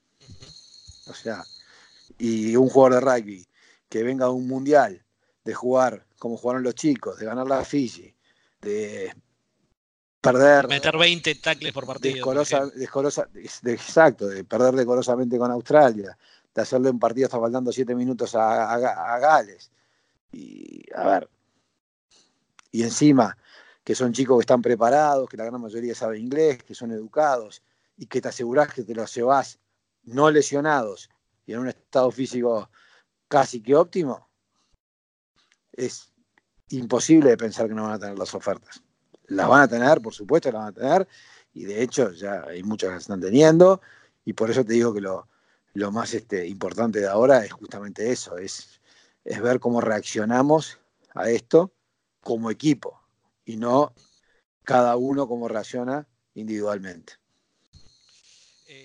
O sea, y un jugador de rugby que venga a un mundial de jugar como jugaron los chicos, de ganar la Fiji, de perder. Meter 20 tackles por partido. exacto, de perder decorosamente con Australia, de hacerle un partido hasta faltando 7 minutos a, Gales. Y a ver. Y encima, que son chicos que están preparados, que la gran mayoría sabe inglés, que son educados y que te aseguras que te los llevas no lesionados y en un estado físico casi que óptimo, es imposible de pensar que no van a tener las ofertas. Las van a tener, por supuesto, las van a tener, y de hecho ya hay muchas que están teniendo, y por eso te digo que lo, más este, importante de ahora es justamente eso, es, es ver cómo reaccionamos a esto como equipo, y no cada uno cómo reacciona individualmente.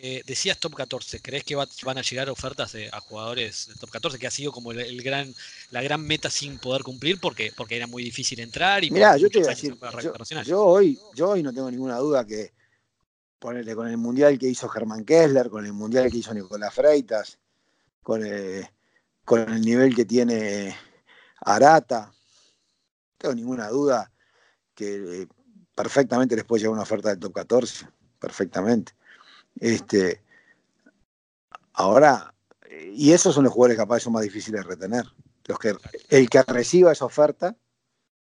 Eh, decías top 14, ¿crees que van a llegar ofertas a jugadores del top 14, que ha sido como el, gran, la gran meta sin poder cumplir porque, porque era muy difícil entrar? Y Mira, yo te voy a decir, yo, hoy, yo hoy no tengo ninguna duda que ponerle con el mundial que hizo Germán Kessler, con el mundial que hizo Nicolás Freitas, con el, con el nivel que tiene Arata, no tengo ninguna duda que eh, perfectamente les puede llegar una oferta del top 14, perfectamente. Este, ahora, y esos son los jugadores capaz son más difíciles de retener. Los que, el que reciba esa oferta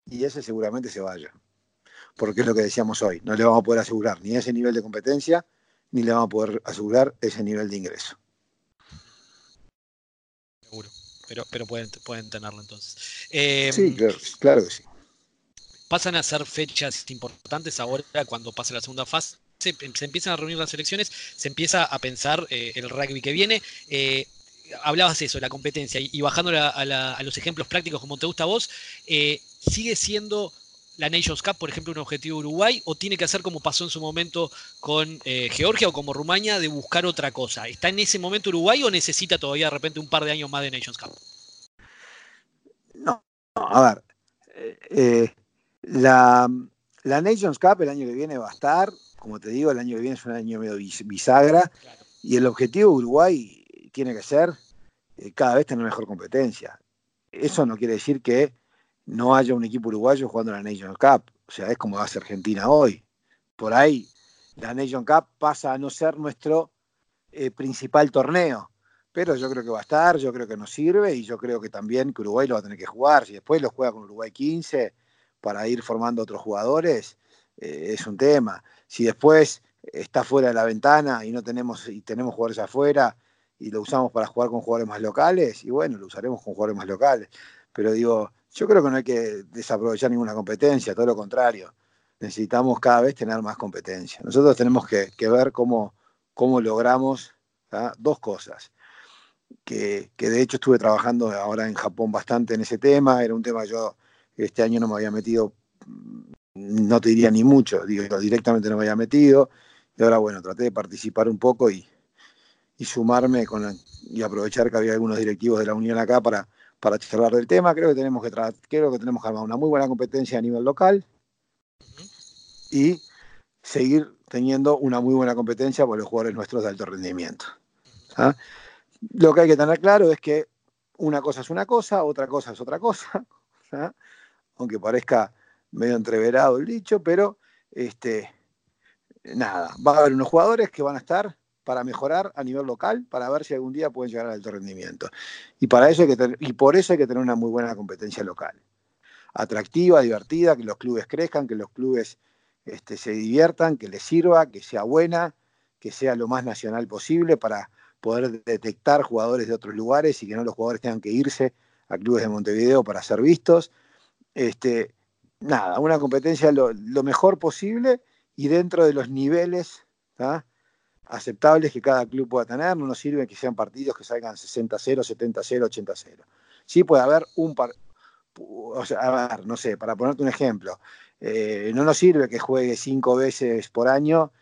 y ese seguramente se vaya. Porque es lo que decíamos hoy, no le vamos a poder asegurar ni ese nivel de competencia, ni le vamos a poder asegurar ese nivel de ingreso. Seguro, pero, pero pueden, pueden tenerlo entonces. Eh, sí, claro, claro que sí. pasan a ser fechas importantes ahora cuando pasa la segunda fase. Se, empiezan a reunir las elecciones, se empieza a pensar eh, el rugby que viene. Eh, hablabas eso, la competencia, y, bajando a, los ejemplos prácticos como te gusta a vos, eh, ¿sigue siendo la Nations Cup, por ejemplo, un objetivo Uruguay, o tiene que hacer como pasó en su momento con Georgia o como Rumania, de buscar otra cosa? ¿Está en ese momento Uruguay o necesita todavía de repente un par de años más de Nations Cup? No, a ver, la, la, Nations Cup el año que viene va a estar, como te digo, el año que viene es un año medio bisagra y el objetivo de Uruguay tiene que ser eh, cada vez tener mejor competencia. Eso no quiere decir que no haya un equipo uruguayo jugando la Nations Cup, o sea, es como hace Argentina hoy. Por ahí la Nations Cup pasa a no ser nuestro eh, principal torneo, pero yo creo que va a estar, yo creo que nos sirve y yo creo que también que Uruguay lo va a tener que jugar. Si después lo juega con Uruguay 15, para ir formando otros jugadores, eh, es un tema. Si después está fuera de la ventana y no tenemos, y tenemos jugadores afuera y lo usamos para jugar con jugadores más locales, y bueno, lo usaremos con jugadores más locales. Pero digo, yo creo que no hay que desaprovechar ninguna competencia, todo lo contrario. Necesitamos cada vez tener más competencia. Nosotros tenemos que, ver cómo, cómo logramos dos cosas. Que, de hecho estuve trabajando ahora en Japón bastante en ese tema, era un tema yo este año no me había metido, no te diría ni mucho, digo, directamente no me había metido. Y ahora, bueno, traté de participar un poco y, sumarme con y aprovechar que había algunos directivos de la Unión acá para, para charlar del tema. Creo que tenemos que creo que tenemos que armar una muy buena competencia a nivel local y seguir teniendo una muy buena competencia por los jugadores nuestros de alto rendimiento. ¿ah? Lo que hay que tener claro es que una cosa es una cosa, otra cosa es otra cosa. (laughs) ¿ah? Aunque parezca medio entreverado el dicho, pero este, nada, va a haber unos jugadores que van a estar para mejorar a nivel local, para ver si algún día pueden llegar al alto rendimiento. Y, para eso hay que y por eso hay que tener una muy buena competencia local. Atractiva, divertida, que los clubes crezcan, que los clubes este, se diviertan, que les sirva, que sea buena, que sea lo más nacional posible para poder detectar jugadores de otros lugares y que no los jugadores tengan que irse a clubes de Montevideo para ser vistos este, nada, una competencia lo, mejor posible y dentro de los niveles aceptables que cada club pueda tener. No nos sirve que sean partidos que salgan 60-0, 70-0, 80-0. Sí puede haber un par, a ver, no sé, para ponerte un ejemplo, eh, no nos sirve que juegue cinco veces por año,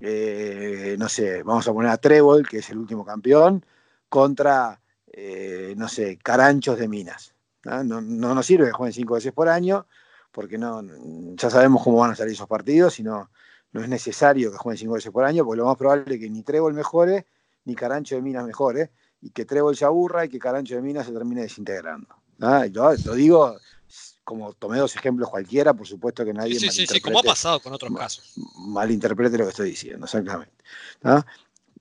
eh, no sé, vamos a poner a Trébol, que es el último campeón, contra, eh, no sé, Caranchos de Minas. No, no nos sirve que jueguen cinco veces por año, porque no, ya sabemos cómo van a salir esos partidos, y no, es necesario que jueguen cinco veces por año, porque lo más probable es que ni Trébol mejore, ni Carancho de Minas mejore, y que Trébol se aburra y que Carancho de Minas se termine desintegrando. Yo lo digo como tomé dos ejemplos cualquiera, por supuesto que nadie. Sí, sí, sí, como ha pasado con otros casos. Malinterprete lo que estoy diciendo, exactamente.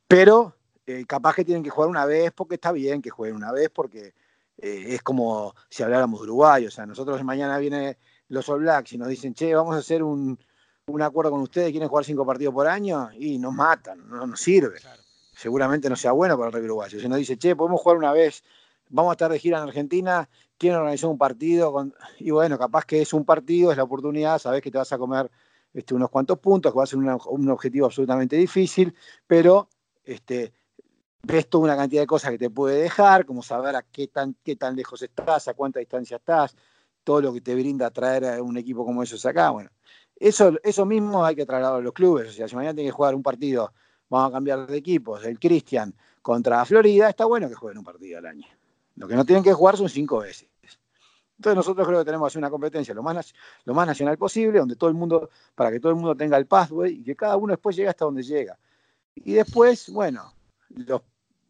Pero eh, capaz que tienen que jugar una vez porque está bien que jueguen una vez porque eh, es como si habláramos de Uruguay, o sea, nosotros mañana vienen los All Blacks y nos dicen, che, vamos a hacer un, acuerdo con ustedes, quieren jugar cinco partidos por año, y nos matan, no nos sirve. Seguramente no sea bueno para el rugby uruguayo. Si nos dice, che, podemos jugar una vez, vamos a estar de gira en Argentina, quieren organizar un partido, con... y bueno, capaz que es un partido, es la oportunidad, sabes que te vas a comer este, unos cuantos puntos, que va a ser un objetivo absolutamente difícil, pero este, ves toda una cantidad de cosas que te puede dejar, como saber a qué tan, qué tan lejos estás, a cuánta distancia estás, todo lo que te brinda traer a un equipo como esos acá. Bueno, eso, eso mismo hay que trasladarlo a los clubes. O sea, si mañana tiene que jugar un partido, vamos a cambiar de equipos, el Cristian contra Florida, está bueno que jueguen un partido al año. Lo que no tienen que jugar son cinco veces. Entonces nosotros creo que tenemos que hacer una competencia lo más, lo más nacional posible, donde todo el mundo, para que todo el mundo tenga el pathway y que cada uno después llegue hasta donde llega. Y después, bueno, los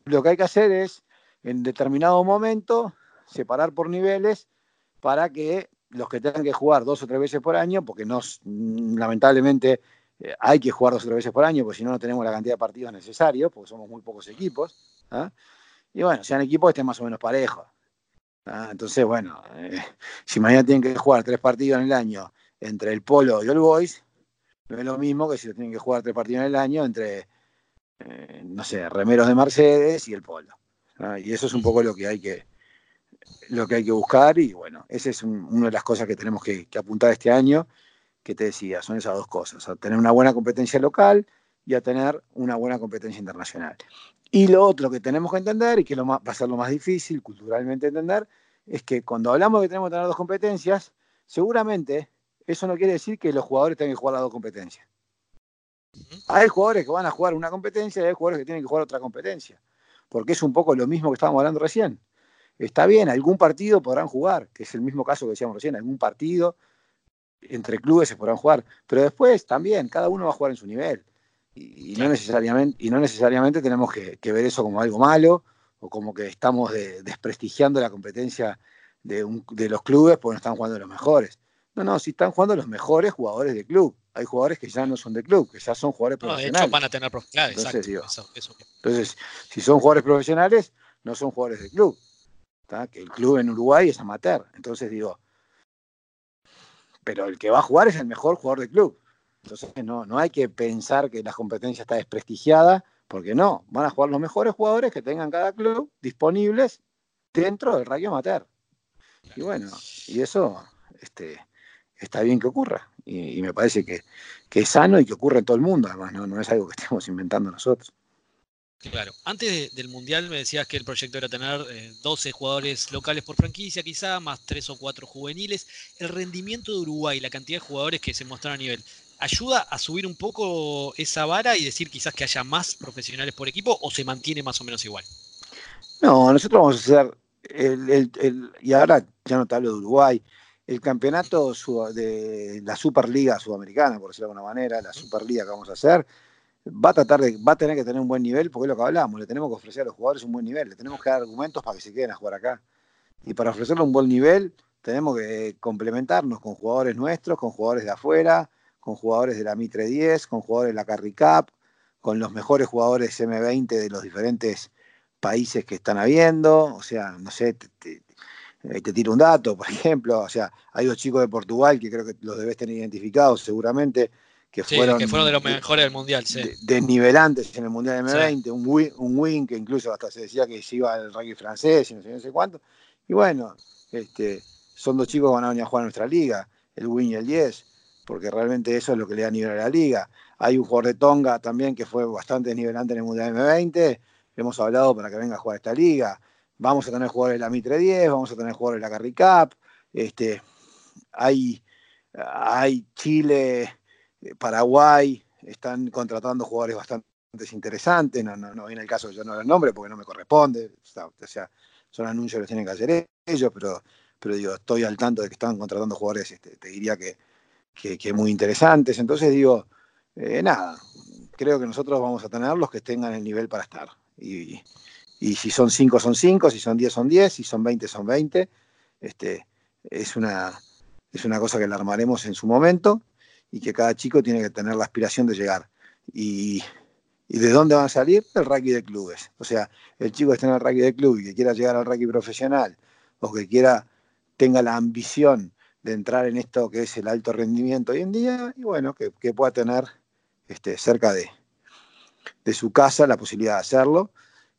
lo que hay que hacer es, en determinado momento, separar por niveles para que los que tengan que jugar dos o tres veces por año, porque no, lamentablemente eh, hay que jugar dos o tres veces por año, porque si no, no tenemos la cantidad de partidos necesarios, porque somos muy pocos equipos. ¿ah? Y bueno, sean equipos que estén más o menos parejos. ¿ah? Entonces, bueno, eh, (laughs) si mañana tienen que jugar tres partidos en el año entre el Polo y el Boys, no es lo mismo que si tienen que jugar tres partidos en el año entre eh, no sé, remeros de Mercedes y el polo. Y eso es un poco lo que hay que, lo que hay que buscar y bueno, esa es una de las cosas que tenemos que, apuntar este año, que te decía, son esas dos cosas, a tener una buena competencia local y a tener una buena competencia internacional. Y lo otro que tenemos que entender, y que lo va a ser lo más difícil culturalmente entender, es que cuando hablamos de que tenemos que tener dos competencias, seguramente eso no quiere decir que los jugadores tengan que jugar las dos competencias. Hay jugadores que van a jugar una competencia y hay jugadores que tienen que jugar otra competencia, porque es un poco lo mismo que estábamos hablando recién. Está bien, algún partido podrán jugar, que es el mismo caso que decíamos recién, algún partido entre clubes se podrán jugar, pero después también cada uno va a jugar en su nivel y, no, necesariamente, y no necesariamente tenemos que, ver eso como algo malo o como que estamos desprestigiando la competencia de, de los clubes porque no están jugando los mejores. No, no, si están jugando los mejores jugadores del club. Hay jugadores que ya no son de club, que ya son jugadores profesionales. De hecho, van a tener entonces, entonces, si son jugadores profesionales, no son jugadores del club que el club en Uruguay es amateur. Entonces digo, pero el que va a jugar es el mejor jugador del club. Entonces no, no hay que pensar que la competencia está desprestigiada, porque no, van a jugar los mejores jugadores que tengan cada club disponibles dentro del radio amateur. Y bueno, y eso este, está bien que ocurra. Y, me parece que, que, es sano y que ocurre en todo el mundo, además, no, no es algo que (laughs) estemos inventando nosotros. Claro, antes del Mundial me decías que el proyecto era tener 12 eh, jugadores locales por franquicia, quizá, más 3 o 4 juveniles. El rendimiento de Uruguay, la cantidad de jugadores que se mostraron a nivel, ¿ayuda a subir un poco esa vara y decir quizás que haya más profesionales por equipo o se mantiene más o menos igual? No, nosotros vamos a hacer, el, y ahora ya no te hablo de Uruguay, el campeonato de la Superliga Sudamericana, por decirlo de alguna manera, la Superliga que vamos a hacer, va a tratar de, va a tener que tener un buen nivel, porque es lo que hablamos, le tenemos que ofrecer a los jugadores un buen nivel, le tenemos que dar argumentos para que se queden a jugar acá. Y para ofrecerle un buen nivel, tenemos que complementarnos con jugadores nuestros, con jugadores de afuera, con jugadores de la Mitre 10, con jugadores de la Carry Cup, con los mejores jugadores M20 de los diferentes países que están habiendo. O sea, no sé, te, te, eh, te tiro un dato, por (laughs) ejemplo. O sea, hay dos chicos de Portugal que creo que los debes tener identificados seguramente que, fueron, que fueron de los mejores del Mundial, sí. desnivelantes en el Mundial M20, un, win, un win que incluso hasta se decía que se iba al rugby francés y no sé, no sé cuánto. Y bueno, este, son dos chicos que van a venir a jugar a nuestra liga, el win y el 10, porque realmente eso es lo que le da nivel a la liga. Hay un jugador de Tonga también que fue bastante desnivelante en el Mundial M20, hemos hablado para que venga a jugar a esta liga. Vamos a tener jugadores de la Mitre 10, vamos a tener jugadores de la Carry Cup. Este, hay, hay Chile eh, Paraguay están contratando jugadores bastante interesantes, no, no, viene el caso yo no el nombre porque no me corresponde, o sea, son anuncios que los tienen que hacer ellos, pero, pero digo, estoy al tanto de que están contratando jugadores, este, te diría que, que, muy interesantes, entonces digo, eh, nada, creo que nosotros vamos a tener los que tengan el nivel para estar, y, y si son 5 son 5, si son 10 son 10, si son 20 son 20, este, es, una, es una cosa que la armaremos en su momento, y que cada chico tiene que tener la aspiración de llegar. Y, de dónde van a salir? Del rugby de clubes. O sea, el chico que esté en el rugby de club y que quiera llegar al rugby profesional o que quiera, tenga la ambición de entrar en esto que es el alto rendimiento hoy en día, y bueno, que, pueda tener este, cerca de, de su casa la posibilidad de hacerlo,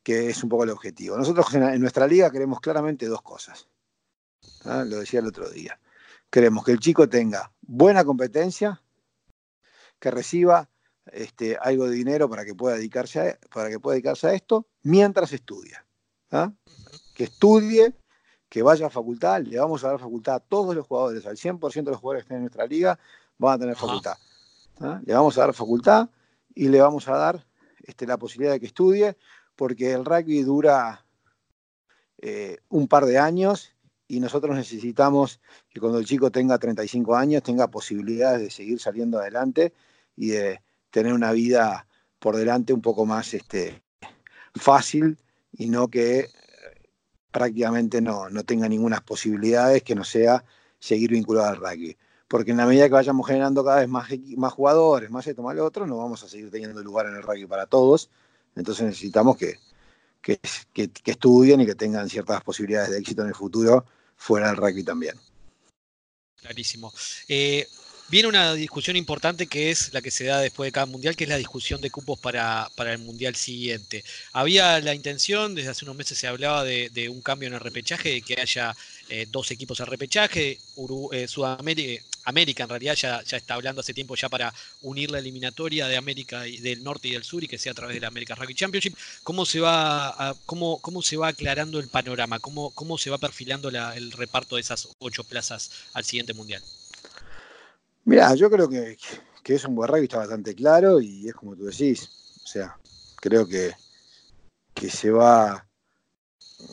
que es un poco el objetivo. Nosotros en, nuestra liga queremos claramente dos cosas. ¿ah? Lo decía el otro día. Queremos que el chico tenga buena competencia, que reciba este, algo de dinero para que pueda dedicarse a, para que pueda dedicarse a esto mientras estudia. ¿ah? Que estudie, que vaya a facultad, le vamos a dar facultad a todos los jugadores, al 100% de los jugadores que estén en nuestra liga van a tener facultad. ¿ah? Le vamos a dar facultad y le vamos a dar este, la posibilidad de que estudie, porque el rugby dura eh, un par de años y nosotros necesitamos que cuando el chico tenga 35 años tenga posibilidades de seguir saliendo adelante y de tener una vida por delante un poco más este, fácil y no que eh, prácticamente no, no tenga ninguna posibilidades que no sea seguir vinculado al rugby. Porque en la medida que vayamos generando cada vez más, jugadores, más esto, más lo otro, no vamos a seguir teniendo lugar en el rugby para todos. Entonces necesitamos que, que, estudien y que tengan ciertas posibilidades de éxito en el futuro fuera del rugby también. Clarísimo. Eh, viene una discusión importante que es la que se da después de cada mundial, que es la discusión de cupos para, el mundial siguiente. Había la intención, desde hace unos meses se hablaba de, un cambio en el repechaje, de que haya eh, dos equipos al repechaje, eh, Sudamérica, América en realidad ya, ya, está hablando hace tiempo ya para unir la eliminatoria de América y del norte y del sur y que sea a través de la América Rugby Championship. ¿Cómo se va, cómo, cómo se va aclarando el panorama? ¿Cómo, cómo se va perfilando el reparto de esas ocho plazas al siguiente mundial? Mira, yo creo que, que es un buen rugby, está bastante claro y es como tú decís. O sea, creo que, que se va.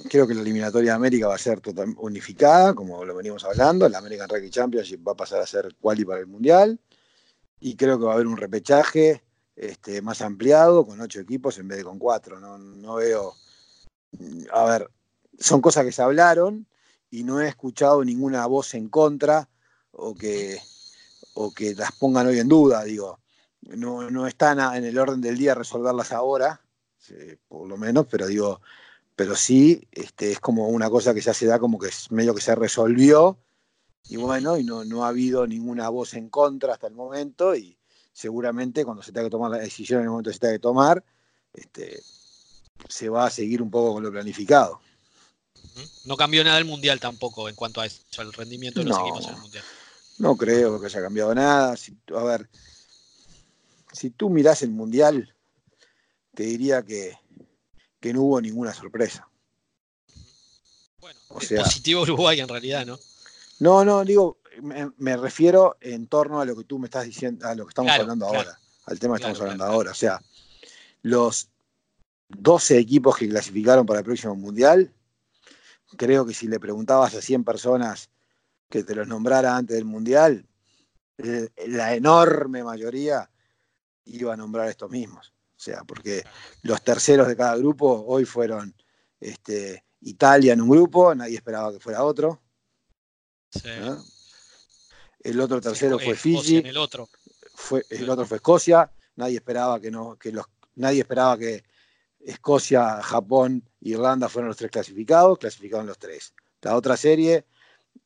Creo que la eliminatoria de América va a ser total, unificada, como lo venimos hablando. La American Rugby Championship va a pasar a ser quali para el Mundial. Y creo que va a haber un repechaje este, más ampliado, con ocho equipos en vez de con cuatro. No, no veo. A ver, son cosas que se hablaron y no he escuchado ninguna voz en contra o que, o que las pongan hoy en duda, digo. No, no está en el orden del día resolverlas ahora, por lo menos, pero digo, pero sí este, es como una cosa que ya se da como que es medio que se resolvió y bueno, y no, no ha habido ninguna voz en contra hasta el momento y seguramente cuando se tenga que tomar la decisión en el momento que se tenga que tomar, este, se va a seguir un poco con lo planificado. No cambió nada el Mundial tampoco en cuanto a eso, al rendimiento de los equipos en el Mundial. No creo que haya cambiado nada. a ver, si tú mirás el Mundial, te diría que, no hubo ninguna sorpresa. Bueno, es positivo Uruguay en realidad, ¿no? No, no, digo, me, refiero en torno a lo que tú me estás diciendo, a lo que estamos hablando ahora, al tema que estamos hablando ahora. O sea, los 12 equipos que clasificaron para el próximo Mundial, creo que si le preguntabas a 100 personas que te los nombrara antes del Mundial, eh, la enorme mayoría iba a nombrar estos mismos. O sea, porque los terceros de cada grupo hoy fueron este, Italia en un grupo, nadie esperaba que fuera otro. El otro tercero fue Fiji. el otro. Fue, el otro fue Escocia. Nadie esperaba que no, que los, nadie esperaba que Escocia, Japón Irlanda fueron los tres clasificados, clasificaron los tres. La otra serie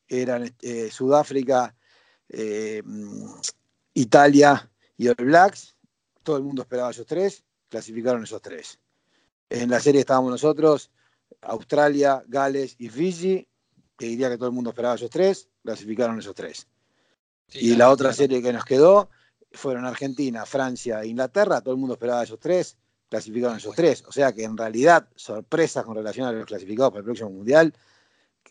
eran eh, Sudáfrica, eh, Italia y All Blacks. Todo el mundo esperaba esos tres, clasificaron esos tres. En la serie estábamos nosotros, Australia, Gales y Fiji. Te diría que todo el mundo esperaba esos tres, clasificaron esos tres. y la otra serie que nos quedó fueron Argentina, Francia e Inglaterra. Todo el mundo esperaba esos tres, clasificaron esos tres. O sea que en realidad, sorpresas con relación a los clasificados para el próximo mundial,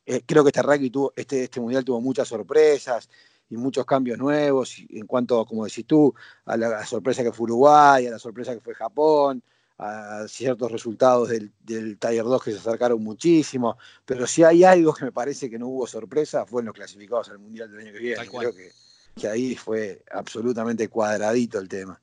eh, creo que este rugby tuvo, este, este mundial tuvo muchas sorpresas y muchos cambios nuevos en cuanto, como decís tú, a la, sorpresa que fue Uruguay, a la sorpresa que fue Japón, a ciertos resultados del, del Tiger 2 que se acercaron muchísimo, pero si hay algo que me parece que no hubo sorpresa fue en los clasificados al Mundial del año que viene. Creo que, que ahí fue absolutamente cuadradito el tema.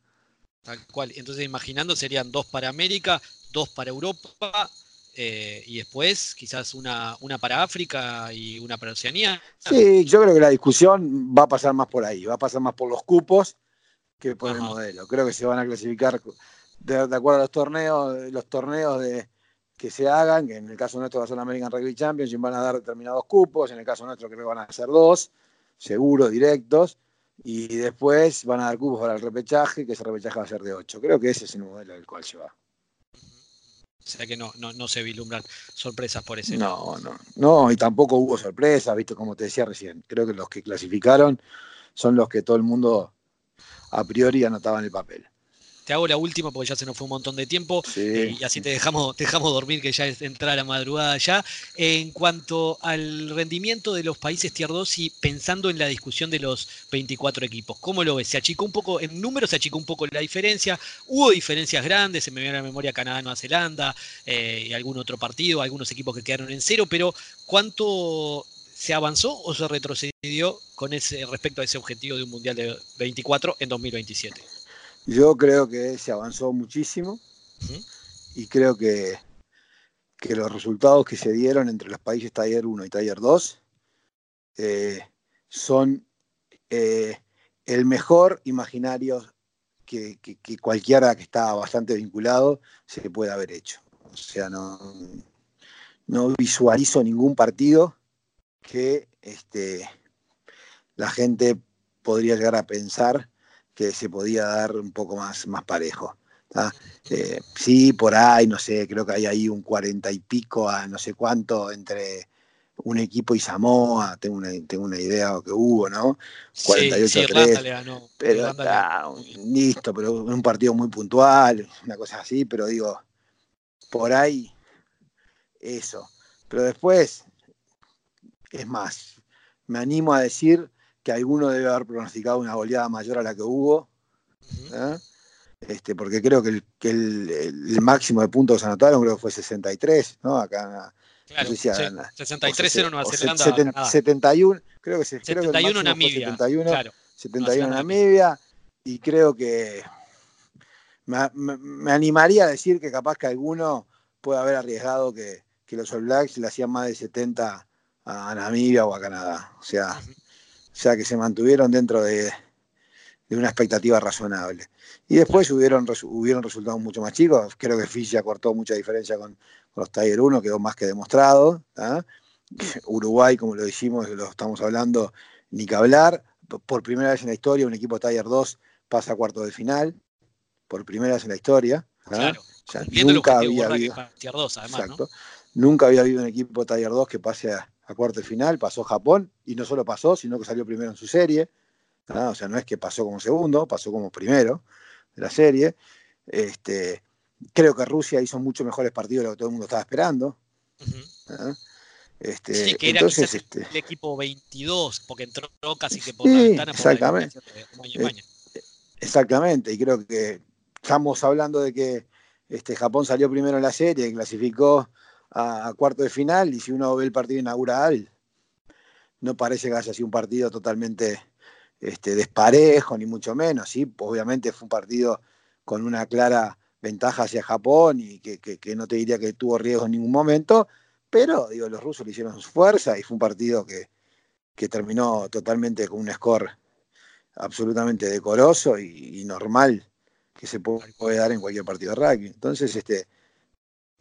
Tal cual. Entonces, imaginando, serían dos para América, dos para Europa, eh, y después quizás una, una para África y una para Oceanía. Sí, yo creo que la discusión va a pasar más por ahí, va a pasar más por los cupos que por el modelo. Creo que se van a clasificar de, acuerdo a los torneos, los torneos de, que se hagan, que en el caso nuestro va a ser la American Rugby Championship, van a dar determinados cupos, en el caso nuestro creo que van a ser dos, seguros, directos, y después van a dar cupos para el repechaje, que ese repechaje va a ser de ocho. Creo que ese es el modelo del cual se va. O sea que no, no, no se vislumbran sorpresas por ese No, no, no, y tampoco hubo sorpresas, visto como te decía recién. Creo que los que clasificaron son los que todo el mundo a priori anotaba en el papel. Te hago la última porque ya se nos fue un montón de tiempo eh, y así te dejamos, dejamos dormir, que ya es entrar a la madrugada ya. En cuanto al rendimiento de los países Tier 2 y pensando en la discusión de los 24 equipos, ¿cómo lo ves? Se achicó un poco, en números se achicó un poco la diferencia, hubo diferencias grandes, se me viene a la memoria Canadá-Nueva Zelanda eh, y algún otro partido, algunos equipos que quedaron en cero, pero ¿cuánto se avanzó o se retrocedió con ese respecto a ese objetivo de un Mundial de 24 en 2027? Yo creo que se avanzó muchísimo y creo que, que, los resultados que se dieron entre los países Taller 1 y Taller 2 eh, son eh, el mejor imaginario que, cualquiera que está bastante vinculado se puede haber hecho. O sea, no, no visualizo ningún partido que este, la gente podría llegar a pensar que se podía dar un poco más, más parejo. Eh, sí, por ahí, no sé, creo que hay ahí un cuarenta y pico a no sé cuánto entre un equipo y Samoa, tengo una, tengo una idea que hubo, ¿no? 48 sí, 3, pero listo, pero un partido muy puntual, una cosa así, pero digo, por ahí, eso. Pero después, es más, me animo a decir que alguno debe haber pronosticado una goleada mayor a la que hubo, ¿eh? este, porque creo que, el, que el, máximo de puntos se anotaron creo que fue 63, ¿no? Acá Claro, no sé si 63-0 Nueva Zelanda. 71, creo que, 71 creo que Namibia. 71, claro, 71 Namibia. Y creo que me, me, animaría a decir que capaz que alguno puede haber arriesgado que, que los All Blacks le hacían más de 70 a Namibia o a Canadá. O sea, o sea que se mantuvieron dentro de, de una expectativa razonable. Y después hubieron, hubieron resultados mucho más chicos. Creo que Fiji acortó mucha diferencia con, los Tiger 1, quedó más que demostrado. (laughs) Uruguay, como lo dijimos, lo estamos hablando, ni que hablar. Por primera vez en la historia, un equipo Tiger 2 pasa a cuarto de final. Por primera vez en la historia. Claro. nunca había habido. exacto, Nunca había habido un equipo Tiger 2 que pase a, cuarto de final. Pasó Japón y no solo pasó, sino que salió primero en su serie. O sea, no es que pasó como segundo, pasó como primero de la serie. Este, creo que Rusia hizo mucho mejores partidos de lo que todo el mundo estaba esperando. Este, sí, que era entonces, este, el equipo 22, porque entró casi que por la ventana. Exactamente. Por la eh, exactamente, y creo que estamos hablando de que este, Japón salió primero en la serie, clasificó a, cuarto de final, y si uno ve el partido inaugural, no parece que haya sido un partido totalmente este, desparejo, ni mucho menos. ¿sí? Obviamente fue un partido con una clara ventaja hacia Japón y que, no te diría que tuvo riesgo en ningún momento, pero digo, los rusos le hicieron su fuerza y fue un partido que, terminó totalmente con un score absolutamente decoroso y, normal que se puede, dar en cualquier partido de rugby. Entonces, este,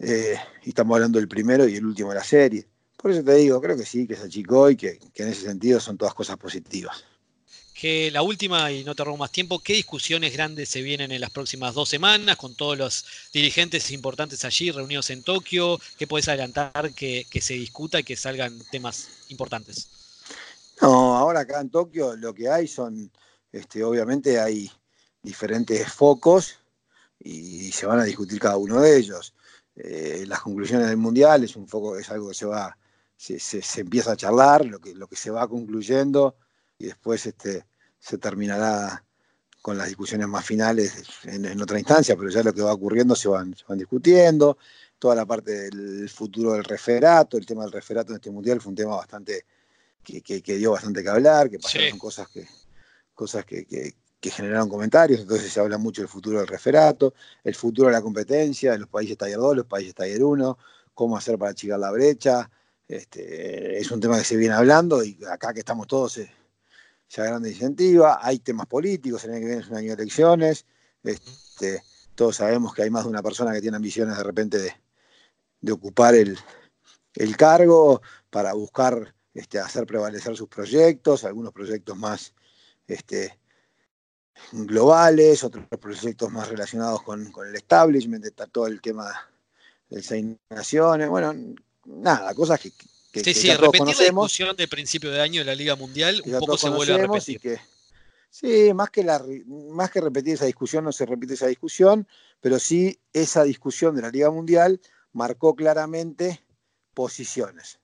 eh, estamos hablando del primero y el último de la serie. Por eso te digo, creo que sí, que se achicó y que en ese sentido son todas cosas positivas que la última, y no te robo más tiempo, ¿qué discusiones grandes se vienen en las próximas dos semanas con todos los dirigentes importantes allí reunidos en Tokio? ¿Qué puedes adelantar que, se discuta y que salgan temas importantes? No, ahora acá en Tokio lo que hay son, este, obviamente hay diferentes focos y, se van a discutir cada uno de ellos. Eh, las conclusiones del mundial es un foco, es algo que se va, se, se, empieza a charlar, lo que, lo que se va concluyendo y después este, se terminará con las discusiones más finales en, otra instancia, pero ya lo que va ocurriendo se van, van discutiendo. Toda la parte del futuro del referato, el tema del referato en este mundial fue un tema bastante que, dio bastante que hablar, que pasaron cosas que cosas que, generaron comentarios, entonces se habla mucho del futuro del referato, el futuro de la competencia, de los países Taller 2, los países Taller 1, cómo hacer para achicar la brecha. Este, es un tema que se viene hablando y acá que estamos todos eh, ya grande incentiva, hay temas políticos, el año que viene es un año de elecciones, este, todos sabemos que hay más de una persona que tiene ambiciones de repente de, ocupar el, cargo para buscar este, hacer prevalecer sus proyectos, algunos proyectos más este, globales, otros proyectos más relacionados con, el establishment, está todo el tema de seis naciones, bueno, nada, cosas que, sí, sí, repetir la discusión del principio de año de la Liga Mundial, un poco se vuelve a repetir. sí, más que, la, más que repetir esa discusión, no se repite esa discusión, pero sí esa discusión de la Liga Mundial marcó claramente posiciones.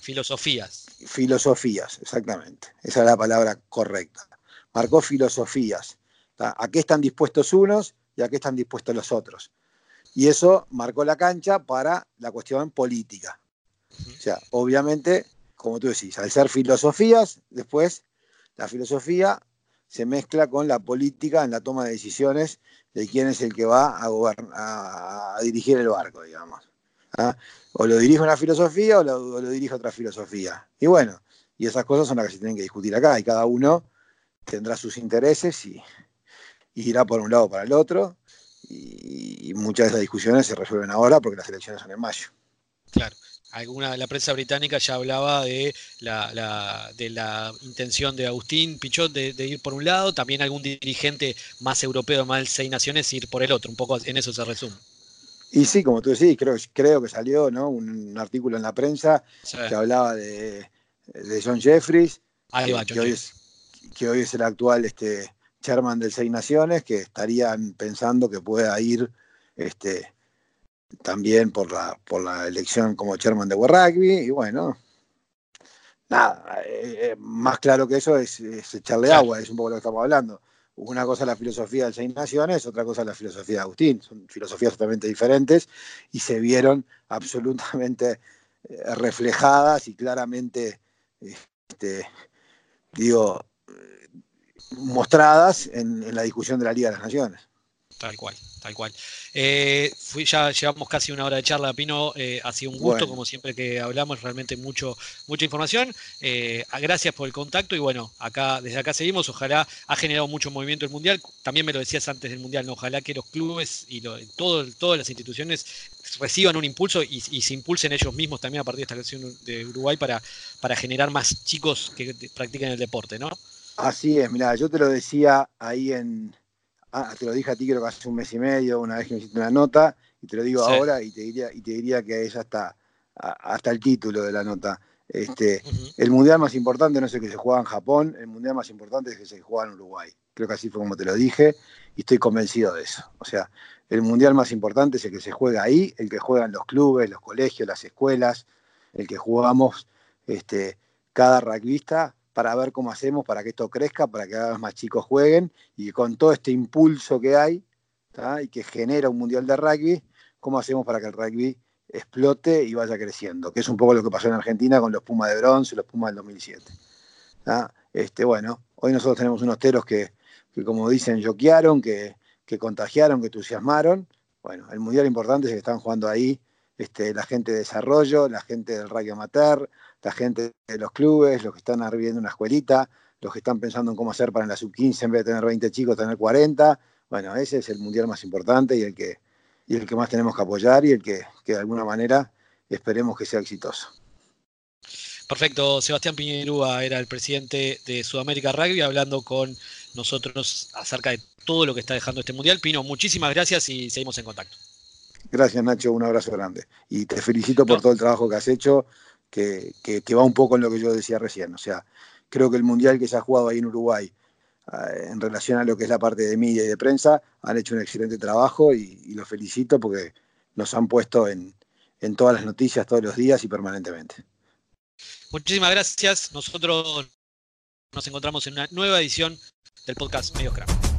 filosofías. Filosofías, exactamente. Esa es la palabra correcta. Marcó filosofías. ¿A qué están dispuestos unos y a qué están dispuestos los otros? Y eso marcó la cancha para la cuestión política. O sea, obviamente, como tú decís, al ser filosofías, después la filosofía se mezcla con la política en la toma de decisiones de quién es el que va a, a, dirigir el barco, digamos. ¿ah? O lo dirige una filosofía o lo, dirige otra filosofía. Y bueno, y esas cosas son las que se tienen que discutir acá, y cada uno tendrá sus intereses y, irá por un lado o para el otro, y, y muchas de esas discusiones se resuelven ahora porque las elecciones son en mayo. Claro. alguna de la prensa británica ya hablaba de la, de la intención de Agustín Pichot de, ir por un lado, también algún dirigente más europeo, más de seis naciones, ir por el otro, un poco en eso se resume. Y sí, como tú decís, creo, creo que salió ¿no? un, artículo en la prensa que hablaba de, John Jeffries, que, hoy es, que, hoy es, el actual este, chairman del Seis Naciones, que estarían pensando que pueda ir este, también por la, por la elección como chairman de World Rugby, y bueno, nada, eh, eh, más claro que eso es, echarle agua, es un poco lo que estamos hablando. Una cosa es la filosofía del Seis Naciones, otra cosa es la filosofía de Agustín, son filosofías totalmente diferentes y se vieron absolutamente eh, reflejadas y claramente, este, digo, mostradas en la discusión de la Liga de las Naciones. Tal cual, tal cual. Eh, fui, ya llevamos casi una hora de charla, Pino. Eh, ha sido un gusto, como siempre que hablamos, realmente mucho, mucha información. Eh, gracias por el contacto y bueno, acá, desde acá seguimos. Ojalá ha generado mucho movimiento el Mundial. También me lo decías antes del Mundial, ¿no? ojalá que los clubes y todo, todas las instituciones reciban un impulso y, se impulsen ellos mismos también a partir de esta canción de Uruguay para, para generar más chicos que practiquen el deporte, ¿no? Así es, mira, yo te lo decía ahí en, ah, te lo dije a ti creo que hace un mes y medio, una vez que me hiciste una nota, y te lo digo ahora y te diría, y te diría que ella está hasta el título de la nota. Este, El mundial más importante no es el que se juega en Japón, el mundial más importante es el que se juega en Uruguay. Creo que así fue como te lo dije y estoy convencido de eso. O sea, el mundial más importante es el que se juega ahí, el que juegan los clubes, los colegios, las escuelas, el que jugamos este, cada rugbyista para ver cómo hacemos para que esto crezca, para que cada vez más chicos jueguen y con todo este impulso que hay y que genera un mundial de rugby, cómo hacemos para que el rugby explote y vaya creciendo, que es un poco lo que pasó en Argentina con los Pumas de bronce, los Pumas del 2007. Este, bueno, hoy nosotros tenemos unos teros que, como dicen, yoquearon, que, que contagiaron, que entusiasmaron. Bueno, el mundial importante es que están jugando ahí este, la gente de desarrollo, la gente del radio amateur, la gente de los clubes, los que están arribando una escuelita, los que están pensando en cómo hacer para en la sub-15 en vez de tener 20 chicos, tener 40. Bueno, ese es el mundial más importante y el que, y el que más tenemos que apoyar y el que, que de alguna manera esperemos que sea exitoso. Perfecto, Sebastián Piñerúa era el presidente de Sudamérica Rugby hablando con nosotros acerca de todo lo que está dejando este mundial. Pino, muchísimas gracias y seguimos en contacto. Gracias Nacho, un abrazo grande. Y te felicito por todo el trabajo que has hecho que, va un poco en lo que yo decía recién. O sea, creo que el mundial que se ha jugado ahí en Uruguay, eh, en relación a lo que es la parte de media y de prensa, han hecho un excelente trabajo y, y los felicito porque nos han puesto en, todas las noticias todos los días y permanentemente. Muchísimas gracias. Nosotros nos encontramos en una nueva edición del podcast Medios Craft.